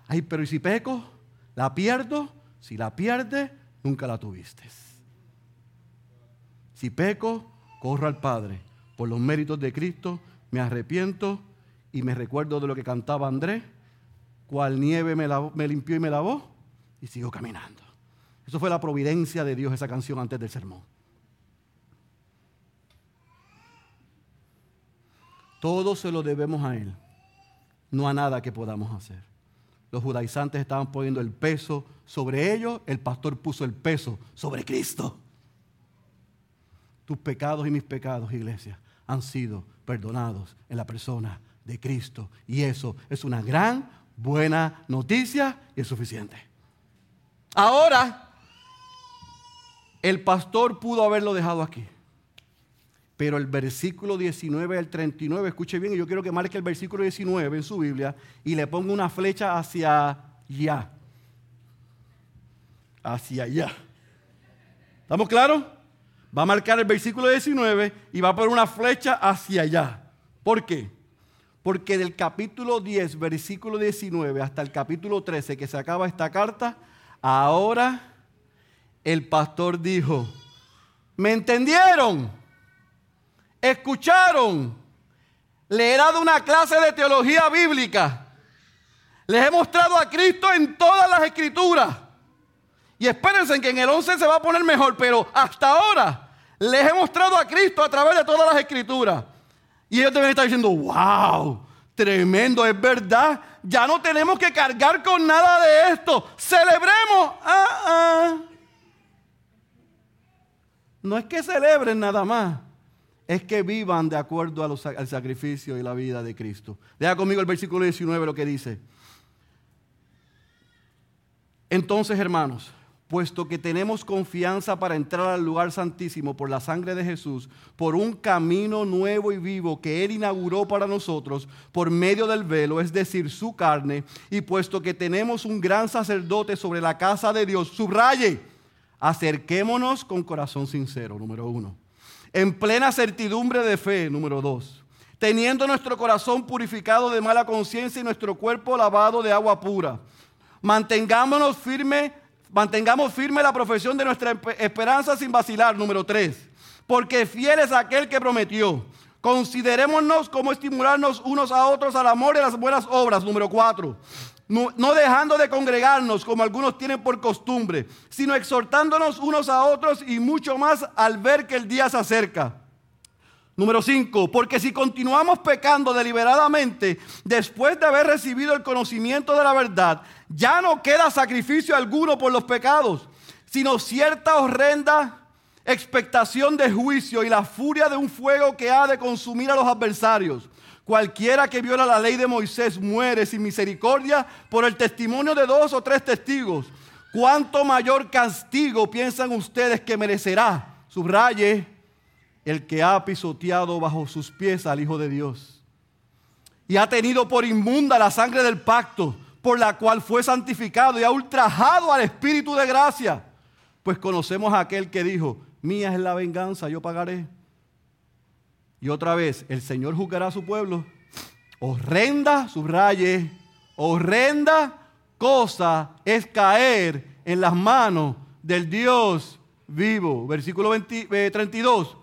Ay, pero ¿y si peco? ¿La pierdo? Si la pierde, nunca la tuviste. Si peco, corro al Padre. Por los méritos de Cristo, me arrepiento y me recuerdo de lo que cantaba Andrés, cual nieve me, me limpió y me lavó, y sigo caminando. Eso fue la providencia de Dios, esa canción antes del sermón. Todo se lo debemos a Él, no a nada que podamos hacer. Los judaizantes estaban poniendo el peso sobre ellos, el pastor puso el peso sobre Cristo. Tus pecados y mis pecados, iglesia, han sido perdonados en la persona de Cristo. Y eso es una gran, buena noticia y es suficiente. Ahora, el pastor pudo haberlo dejado aquí. Pero el versículo 19 al 39, escuche bien, y yo quiero que marque el versículo 19 en su Biblia y le ponga una flecha hacia allá. Hacia allá. ¿Estamos claros? Va a marcar el versículo 19 y va a poner una flecha hacia allá. ¿Por qué? Porque del capítulo 10, versículo 19 hasta el capítulo 13 que se acaba esta carta, ahora el pastor dijo, ¿me entendieron? Escucharon, le he dado una clase de teología bíblica, les he mostrado a Cristo en todas las escrituras. Y espérense que en el 11 se va a poner mejor, pero hasta ahora les he mostrado a Cristo a través de todas las escrituras. Y ellos deben estar diciendo, wow, tremendo, es verdad. Ya no tenemos que cargar con nada de esto. Celebremos. Ah, ah. No es que celebren nada más es que vivan de acuerdo al sacrificio y la vida de Cristo. Deja conmigo el versículo 19 lo que dice. Entonces, hermanos, puesto que tenemos confianza para entrar al lugar santísimo por la sangre de Jesús, por un camino nuevo y vivo que Él inauguró para nosotros por medio del velo, es decir, su carne, y puesto que tenemos un gran sacerdote sobre la casa de Dios, subraye, acerquémonos con corazón sincero, número uno en plena certidumbre de fe, número dos, teniendo nuestro corazón purificado de mala conciencia y nuestro cuerpo lavado de agua pura. Mantengámonos firme, mantengamos firme la profesión de nuestra esperanza sin vacilar, número tres, porque fiel es aquel que prometió. Considerémonos como estimularnos unos a otros al amor y a las buenas obras, número cuatro no, dejando de congregarnos como algunos tienen por costumbre, sino exhortándonos unos a otros y mucho más al ver que el día se acerca. Número 5, porque si continuamos pecando deliberadamente después de haber recibido el conocimiento de la verdad, ya no queda sacrificio alguno por los pecados, sino cierta horrenda expectación de juicio y la furia de un fuego que ha de consumir a los adversarios. Cualquiera que viola la ley de Moisés muere sin misericordia por el testimonio de dos o tres testigos. ¿Cuánto mayor castigo piensan ustedes que merecerá? Subraye el que ha pisoteado bajo sus pies al Hijo de Dios. Y ha tenido por inmunda la sangre del pacto por la cual fue santificado y ha ultrajado al Espíritu de gracia. Pues conocemos a aquel que dijo, mía es la venganza, yo pagaré. Y otra vez, el Señor juzgará a su pueblo. Horrenda, subraye, horrenda cosa es caer en las manos del Dios vivo. Versículo 32. Eh,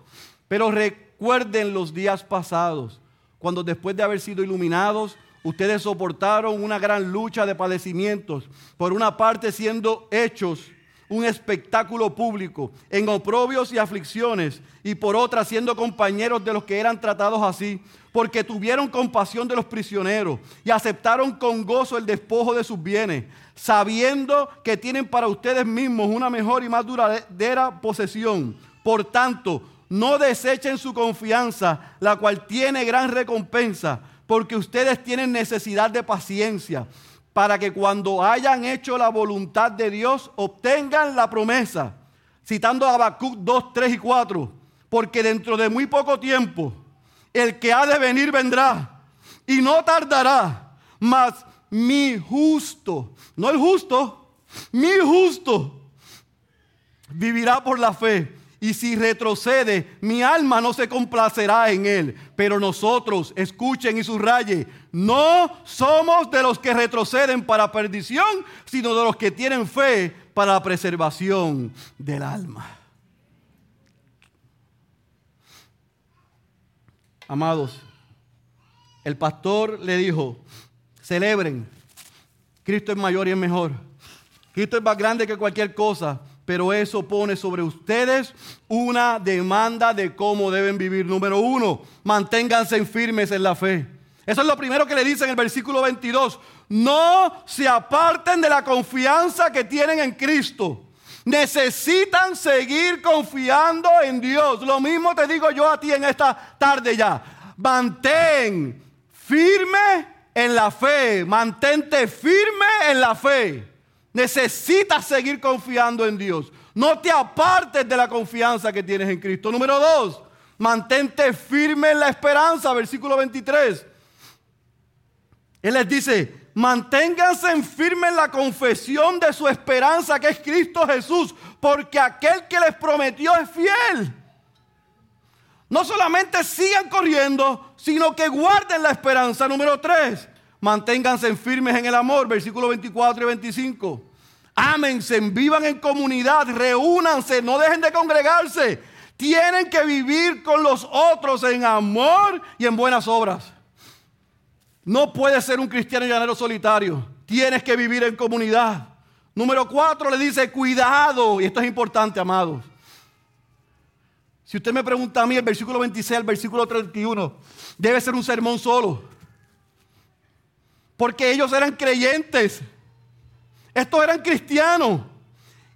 Pero recuerden los días pasados, cuando después de haber sido iluminados, ustedes soportaron una gran lucha de padecimientos, por una parte siendo hechos un espectáculo público, en oprobios y aflicciones, y por otra siendo compañeros de los que eran tratados así, porque tuvieron compasión de los prisioneros y aceptaron con gozo el despojo de sus bienes, sabiendo que tienen para ustedes mismos una mejor y más duradera posesión. Por tanto, no desechen su confianza, la cual tiene gran recompensa, porque ustedes tienen necesidad de paciencia para que cuando hayan hecho la voluntad de Dios obtengan la promesa. Citando a Habacuc 2, 3 y 4. Porque dentro de muy poco tiempo el que ha de venir vendrá y no tardará. Mas mi justo, no el justo, mi justo vivirá por la fe y si retrocede, mi alma no se complacerá en él. Pero nosotros, escuchen y subraye, no somos de los que retroceden para perdición, sino de los que tienen fe para la preservación del alma. Amados, el pastor le dijo, celebren, Cristo es mayor y es mejor. Cristo es más grande que cualquier cosa pero eso pone sobre ustedes una demanda de cómo deben vivir. Número uno, manténganse firmes en la fe. Eso es lo primero que le dice en el versículo 22. No se aparten de la confianza que tienen en Cristo. Necesitan seguir confiando en Dios. Lo mismo te digo yo a ti en esta tarde ya. Mantén firme en la fe. Mantente firme en la fe. Necesitas seguir confiando en Dios. No te apartes de la confianza que tienes en Cristo. Número dos, mantente firme en la esperanza. Versículo 23. Él les dice, manténganse firme en la confesión de su esperanza que es Cristo Jesús, porque aquel que les prometió es fiel. No solamente sigan corriendo, sino que guarden la esperanza. Número tres, Manténganse firmes en el amor, versículos 24 y 25. Ámense, vivan en comunidad, reúnanse, no dejen de congregarse. Tienen que vivir con los otros en amor y en buenas obras. No puedes ser un cristiano llanero solitario. Tienes que vivir en comunidad. Número cuatro le dice, cuidado, y esto es importante, amados. Si usted me pregunta a mí, el versículo 26 al versículo 31 debe ser un sermón solo. Porque ellos eran creyentes. Estos eran cristianos.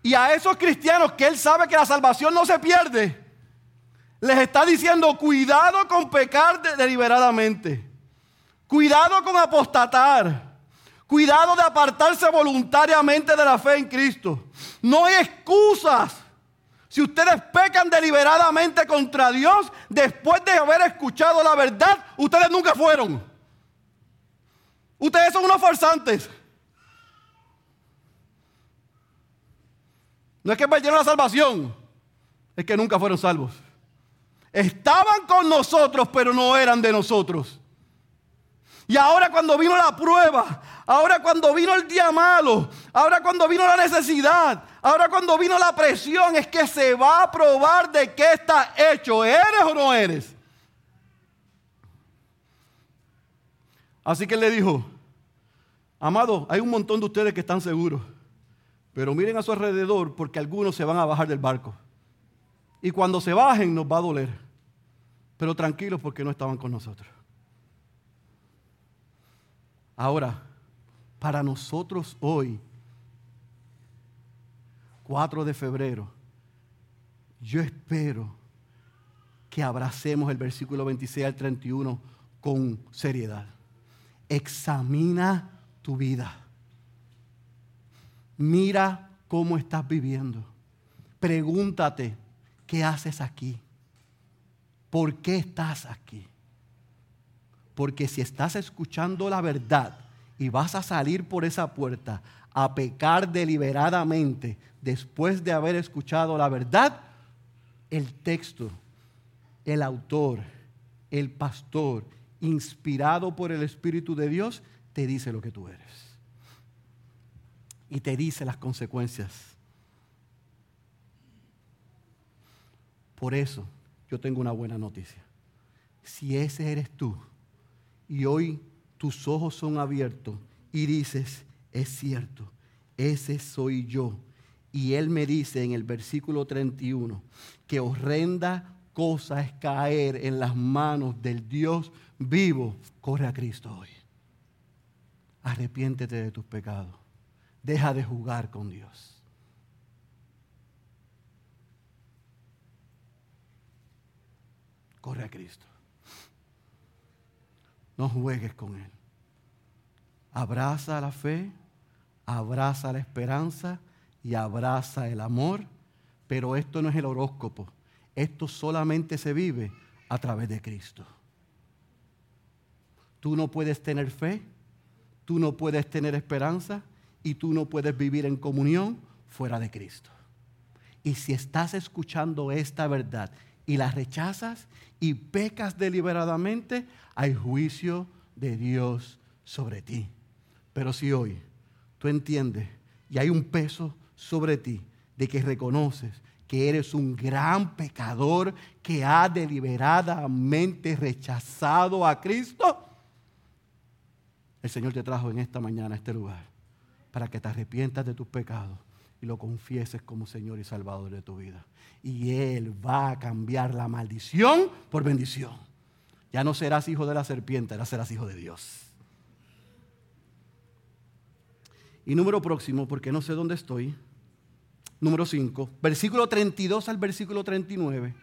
Y a esos cristianos que él sabe que la salvación no se pierde, les está diciendo cuidado con pecar deliberadamente. Cuidado con apostatar. Cuidado de apartarse voluntariamente de la fe en Cristo. No hay excusas. Si ustedes pecan deliberadamente contra Dios, después de haber escuchado la verdad, ustedes nunca fueron. Ustedes son unos farsantes. No es que perdieron la salvación, es que nunca fueron salvos. Estaban con nosotros, pero no eran de nosotros. Y ahora cuando vino la prueba, ahora cuando vino el día malo, ahora cuando vino la necesidad, ahora cuando vino la presión, es que se va a probar de qué está hecho. ¿Eres o no eres? Así que él le dijo, amado, hay un montón de ustedes que están seguros, pero miren a su alrededor porque algunos se van a bajar del barco. Y cuando se bajen nos va a doler, pero tranquilos porque no estaban con nosotros. Ahora, para nosotros hoy, 4 de febrero, yo espero que abracemos el versículo 26 al 31 con seriedad examina tu vida. Mira cómo estás viviendo. Pregúntate, ¿qué haces aquí? ¿Por qué estás aquí? Porque si estás escuchando la verdad y vas a salir por esa puerta a pecar deliberadamente después de haber escuchado la verdad, el texto, el autor, el pastor, inspirado por el Espíritu de Dios, te dice lo que tú eres. Y te dice las consecuencias. Por eso yo tengo una buena noticia. Si ese eres tú y hoy tus ojos son abiertos y dices, es cierto, ese soy yo. Y él me dice en el versículo 31 que horrenda cosa es caer en las manos del Dios vivo. Corre a Cristo hoy. Arrepiéntete de tus pecados. Deja de jugar con Dios. Corre a Cristo. No juegues con Él. Abraza la fe, abraza la esperanza y abraza el amor. Pero esto no es el horóscopo. Esto solamente se vive a través de Cristo. Tú no puedes tener fe, tú no puedes tener esperanza y tú no puedes vivir en comunión fuera de Cristo. Y si estás escuchando esta verdad y la rechazas y pecas deliberadamente, hay juicio de Dios sobre ti. Pero si hoy tú entiendes y hay un peso sobre ti de que reconoces que eres un gran pecador que ha deliberadamente rechazado a Cristo, el Señor te trajo en esta mañana a este lugar para que te arrepientas de tus pecados y lo confieses como Señor y Salvador de tu vida. Y Él va a cambiar la maldición por bendición. Ya no serás hijo de la serpiente, ahora serás hijo de Dios. Y número próximo, porque no sé dónde estoy. Número 5, versículo 32 al versículo 39.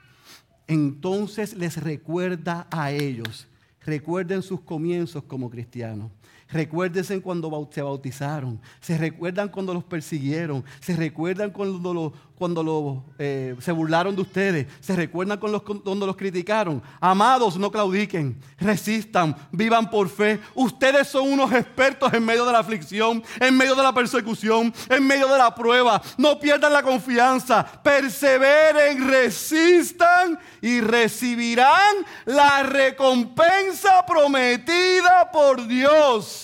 Entonces les recuerda a ellos, recuerden sus comienzos como cristianos. Recuérdense cuando se bautizaron, se recuerdan cuando los persiguieron, se recuerdan cuando, cuando eh, se burlaron de ustedes, se recuerdan cuando los criticaron. Amados, no claudiquen, resistan, vivan por fe. Ustedes son unos expertos en medio de la aflicción, en medio de la persecución, en medio de la prueba. No pierdan la confianza, perseveren, resistan y recibirán la recompensa prometida por Dios.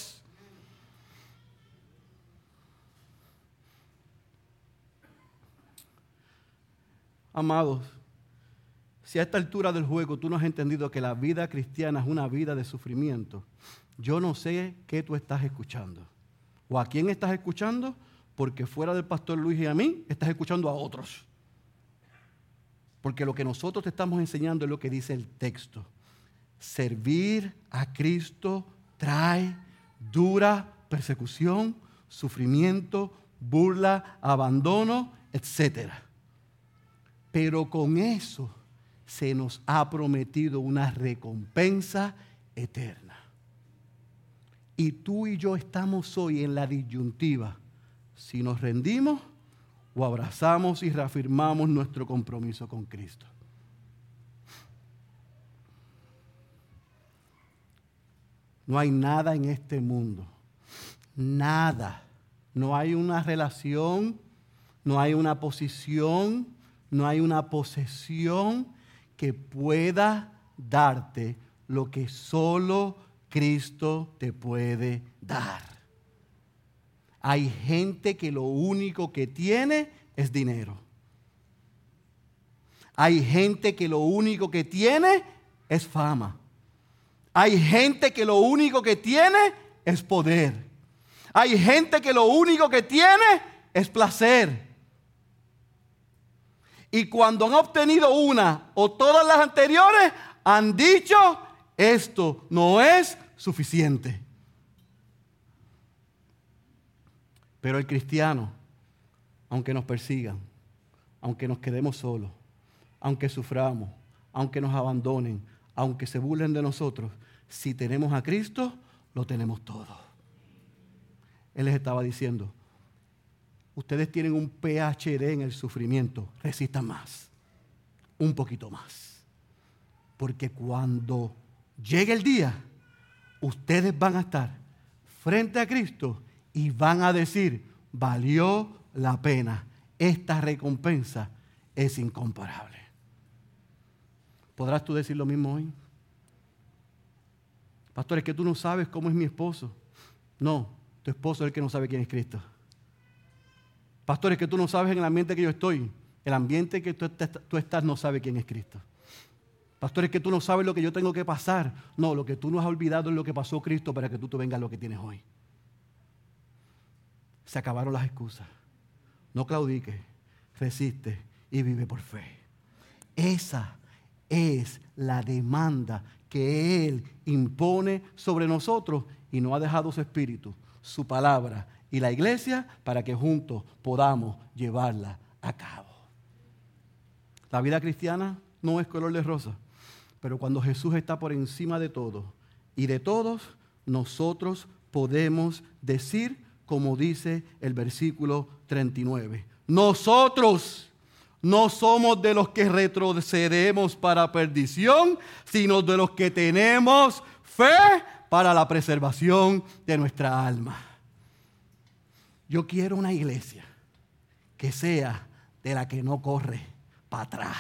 Amados, si a esta altura del juego tú no has entendido que la vida cristiana es una vida de sufrimiento, yo no sé qué tú estás escuchando. ¿O a quién estás escuchando? Porque fuera del pastor Luis y a mí, estás escuchando a otros. Porque lo que nosotros te estamos enseñando es lo que dice el texto. Servir a Cristo trae dura persecución, sufrimiento, burla, abandono, etcétera. Pero con eso se nos ha prometido una recompensa eterna. Y tú y yo estamos hoy en la disyuntiva. Si nos rendimos o abrazamos y reafirmamos nuestro compromiso con Cristo. No hay nada en este mundo. Nada. No hay una relación, no hay una posición, no hay una posesión que pueda darte lo que solo Cristo te puede dar. Hay gente que lo único que tiene es dinero. Hay gente que lo único que tiene es fama. Hay gente que lo único que tiene es poder. Hay gente que lo único que tiene es placer. Y cuando han obtenido una o todas las anteriores, han dicho, esto no es suficiente. Pero el cristiano, aunque nos persigan, aunque nos quedemos solos, aunque suframos, aunque nos abandonen, aunque se burlen de nosotros, si tenemos a Cristo, lo tenemos todo. Él les estaba diciendo, ustedes tienen un PhD en el sufrimiento, resistan más, un poquito más. Porque cuando llegue el día, ustedes van a estar frente a Cristo y van a decir, valió la pena. Esta recompensa es incomparable. ¿Podrás tú decir lo mismo hoy? Pastor, es que tú no sabes cómo es mi esposo. No, tu esposo es el que no sabe quién es Cristo. Pastor, es que tú no sabes en el ambiente que yo estoy. El ambiente que tú, estás no sabe quién es Cristo. Pastor, es que tú no sabes lo que yo tengo que pasar. No, lo que tú no has olvidado es lo que pasó Cristo para que tú te vengas lo que tienes hoy. Se acabaron las excusas. No claudique, resiste y vive por fe. Esa es la demanda que Él impone sobre nosotros y no ha dejado su espíritu, su palabra y la iglesia para que juntos podamos llevarla a cabo. La vida cristiana no es color de rosa, pero cuando Jesús está por encima de todo y de todos, nosotros podemos decir, como dice el versículo 39, nosotros no somos de los que retrocedemos para perdición, sino de los que tenemos fe para la preservación de nuestra alma. Yo quiero una iglesia que sea de la que no corre para atrás,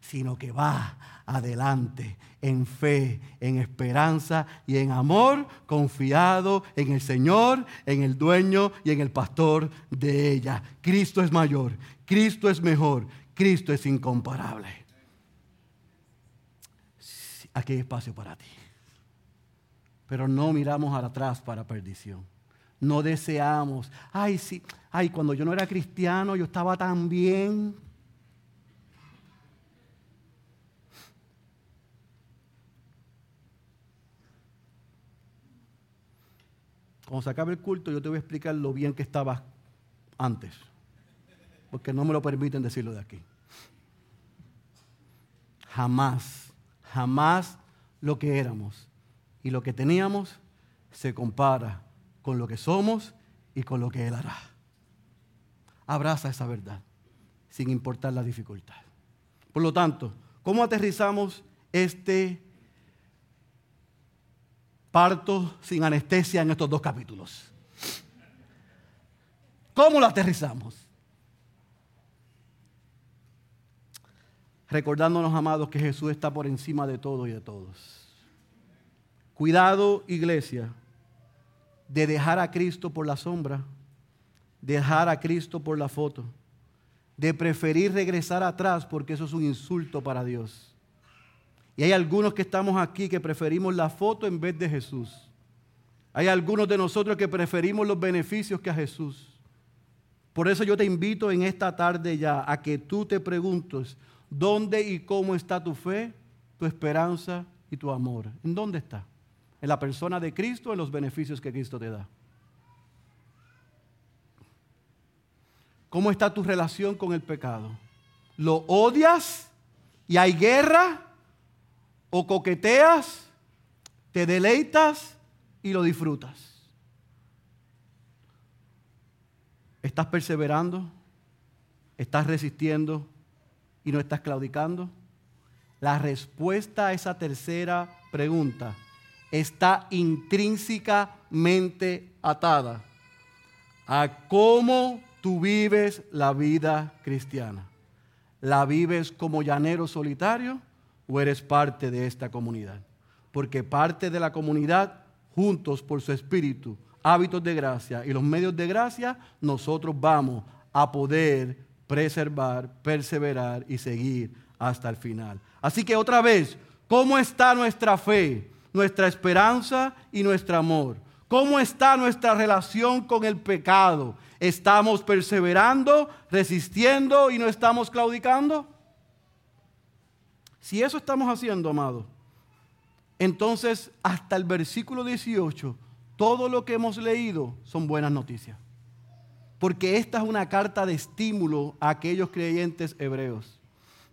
sino que va adelante en fe, en esperanza y en amor, confiado en el Señor, en el dueño y en el pastor de ella. Cristo es mayor, Cristo es mejor, Cristo es incomparable. Aquí hay espacio para ti. Pero no miramos atrás para perdición. No deseamos, ay, sí, ay, cuando yo no era cristiano, yo estaba tan bien. Cuando se acabe el culto, yo te voy a explicar lo bien que estabas antes. Porque no me lo permiten decirlo de aquí. Jamás, jamás lo que éramos y lo que teníamos se compara con lo que somos y con lo que Él hará. Abraza esa verdad, sin importar la dificultad. Por lo tanto, ¿cómo aterrizamos este parto sin anestesia en estos dos capítulos. ¿Cómo lo aterrizamos? Recordándonos, amados, que Jesús está por encima de todo y de todos. Cuidado, iglesia, de dejar a Cristo por la sombra, dejar a Cristo por la foto, de preferir regresar atrás porque eso es un insulto para Dios. Y hay algunos que estamos aquí que preferimos la foto en vez de Jesús. Hay algunos de nosotros que preferimos los beneficios que a Jesús. Por eso yo te invito en esta tarde ya a que tú te preguntes dónde y cómo está tu fe, tu esperanza y tu amor. ¿En dónde está? ¿En la persona de Cristo en los beneficios que Cristo te da? ¿Cómo está tu relación con el pecado? ¿Lo odias y hay guerra? o coqueteas, te deleitas y lo disfrutas. ¿Estás perseverando? ¿Estás resistiendo y no estás claudicando? La respuesta a esa tercera pregunta está intrínsecamente atada a cómo tú vives la vida cristiana. ¿La vives como llanero solitario? o eres parte de esta comunidad. Porque parte de la comunidad, juntos por su espíritu, hábitos de gracia y los medios de gracia, nosotros vamos a poder preservar, perseverar y seguir hasta el final. Así que otra vez, ¿cómo está nuestra fe, nuestra esperanza y nuestro amor? ¿Cómo está nuestra relación con el pecado? ¿Estamos perseverando, resistiendo y no estamos claudicando? Si eso estamos haciendo, amado, entonces hasta el versículo 18, todo lo que hemos leído son buenas noticias. Porque esta es una carta de estímulo a aquellos creyentes hebreos.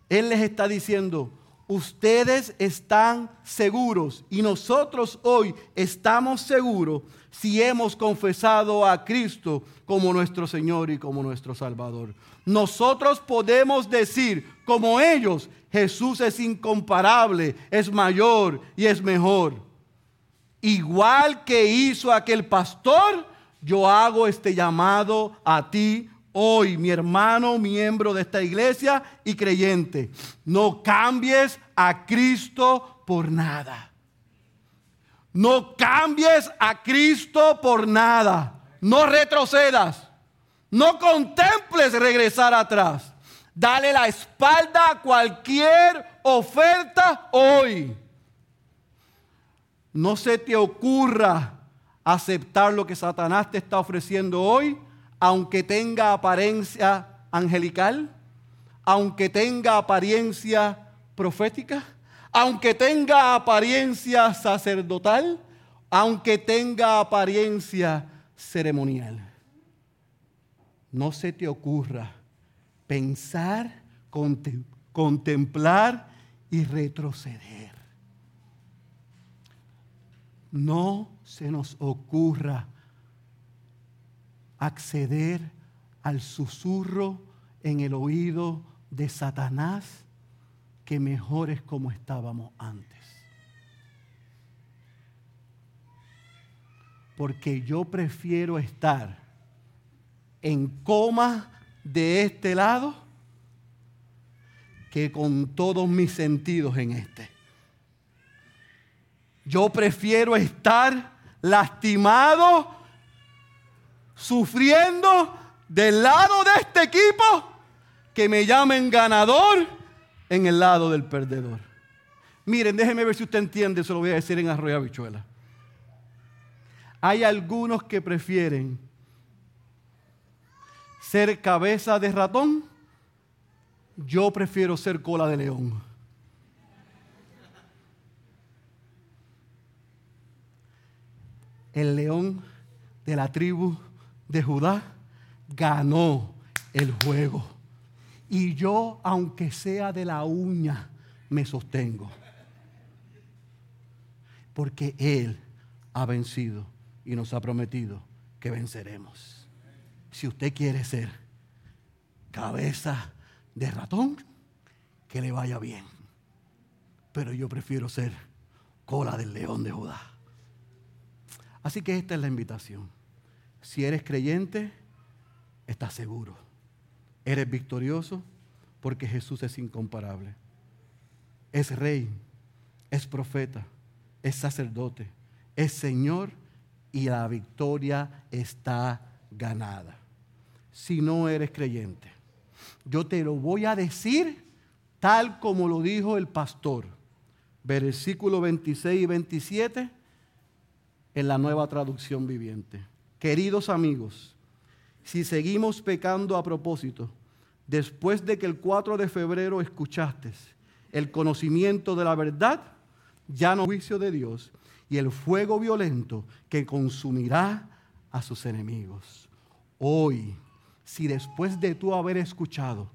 Él les está diciendo, ustedes están seguros y nosotros hoy estamos seguros si hemos confesado a Cristo como nuestro Señor y como nuestro Salvador. Nosotros podemos decir, como ellos, Jesús es incomparable, es mayor y es mejor. igual que hizo aquel pastor, yo hago este llamado a ti hoy, mi hermano, miembro de esta iglesia y creyente. No cambies a Cristo por nada. No cambies a Cristo por nada. No retrocedas. No contemples regresar atrás. Dale la espalda a cualquier oferta hoy. No se te ocurra aceptar lo que Satanás te está ofreciendo hoy, aunque tenga apariencia angelical, aunque tenga apariencia profética, aunque tenga apariencia sacerdotal, aunque tenga apariencia ceremonial. No se te ocurra pensar, contemplar y retroceder. No se nos ocurra acceder al susurro en el oído de Satanás que mejor es como estábamos antes. Porque yo prefiero estar en coma de este lado que con todos mis sentidos en este. Yo prefiero estar lastimado, sufriendo del lado de este equipo, que me llamen ganador en el lado del perdedor. Miren, déjenme ver si usted entiende, se lo voy a decir en Arroyo Habichuela. Hay algunos que prefieren ser cabeza de ratón, yo prefiero ser cola de león. El león de la tribu de Judá ganó el juego. Y yo, aunque sea de la uña, me sostengo. Porque Él ha vencido y nos ha prometido que venceremos. Si usted quiere ser cabeza de ratón, que le vaya bien. Pero yo prefiero ser cola del león de Judá. Así que esta es la invitación. Si eres creyente, estás seguro Eres victorioso porque Jesús es incomparable. Es rey, es profeta, es sacerdote, es Señor y la victoria está ganada. Si no eres creyente, yo te lo voy a decir tal como lo dijo el pastor. Versículo 26 y 27 en la nueva traducción viviente. Queridos amigos, si seguimos pecando a propósito, después de que el 4 de febrero escuchaste el conocimiento de la verdad, ya no juicio de Dios y el fuego violento que consumirá a sus enemigos. Hoy, si después de tú haber escuchado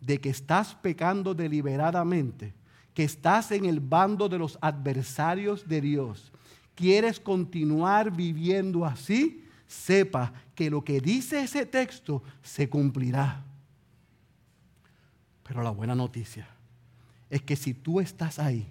de que estás pecando deliberadamente, que estás en el bando de los adversarios de Dios, quieres continuar viviendo así, sepa que lo que dice ese texto se cumplirá. Pero la buena noticia es que si tú estás ahí,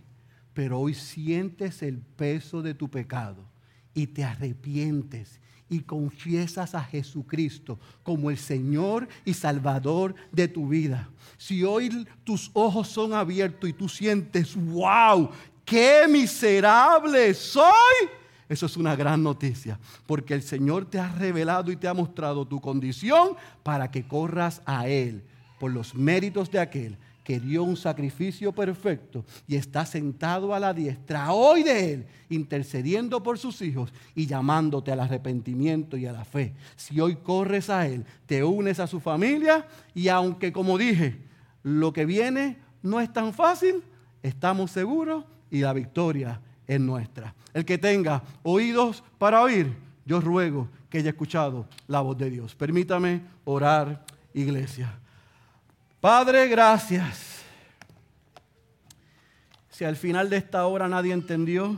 pero hoy sientes el peso de tu pecado y te arrepientes y confiesas a Jesucristo como el Señor y Salvador de tu vida. Si hoy tus ojos son abiertos y tú sientes, wow, qué miserable soy, eso es una gran noticia, porque el Señor te ha revelado y te ha mostrado tu condición para que corras a Él por los méritos de aquel que dio un sacrificio perfecto y está sentado a la diestra hoy de Él, intercediendo por sus hijos y llamándote al arrepentimiento y a la fe. Si hoy corres a Él, te unes a su familia y aunque como dije, lo que viene no es tan fácil, estamos seguros y la victoria es nuestra. El que tenga oídos para oír, yo ruego que haya escuchado la voz de Dios. Permítame orar, iglesia. Padre, gracias. Si al final de esta hora nadie entendió,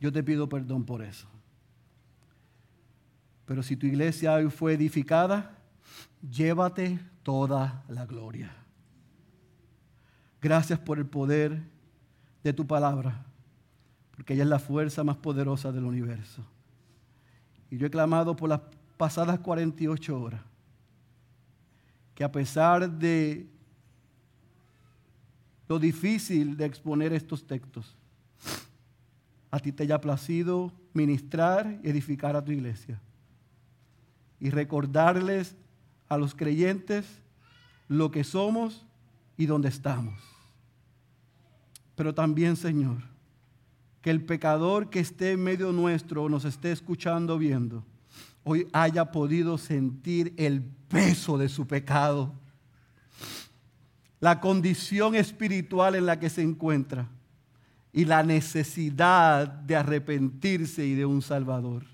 yo te pido perdón por eso. Pero si tu iglesia hoy fue edificada, llévate toda la gloria. Gracias por el poder de tu palabra porque ella es la fuerza más poderosa del universo. Y yo he clamado por las pasadas 48 horas que a pesar de lo difícil de exponer estos textos, a ti te haya placido ministrar y edificar a tu iglesia y recordarles a los creyentes lo que somos y dónde estamos. Pero también, Señor, que el pecador que esté en medio nuestro, nos esté escuchando, viendo, hoy haya podido sentir el peso de su pecado, la condición espiritual en la que se encuentra y la necesidad de arrepentirse y de un Salvador.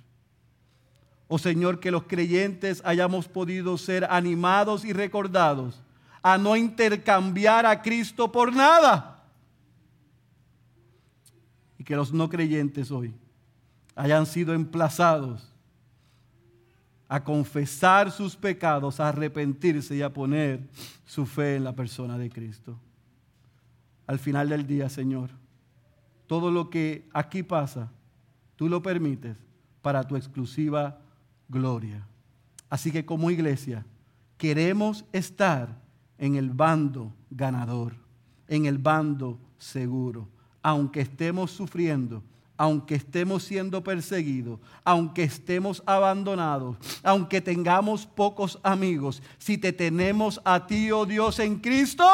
Oh Señor, que los creyentes hayamos podido ser animados y recordados a no intercambiar a Cristo por nada. Que los no creyentes hoy hayan sido emplazados a confesar sus pecados, a arrepentirse y a poner su fe en la persona de Cristo. Al final del día, Señor, todo lo que aquí pasa, tú lo permites para tu exclusiva gloria. Así que como iglesia queremos estar en el bando ganador, en el bando seguro, aunque estemos sufriendo, aunque estemos siendo perseguidos, aunque estemos abandonados, aunque tengamos pocos amigos, si te tenemos a ti, oh Dios, en Cristo,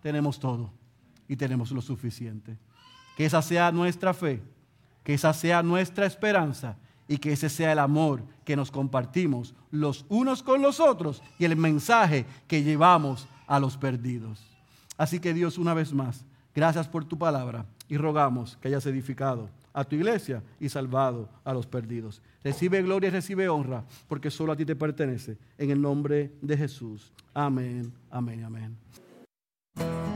tenemos todo y tenemos lo suficiente. Que esa sea nuestra fe, que esa sea nuestra esperanza y que ese sea el amor que nos compartimos los unos con los otros y el mensaje que llevamos a los perdidos. Así que Dios, una vez más, gracias por tu palabra y rogamos que hayas edificado a tu iglesia y salvado a los perdidos. Recibe gloria y recibe honra porque solo a ti te pertenece. En el nombre de Jesús. Amén, amén, amén.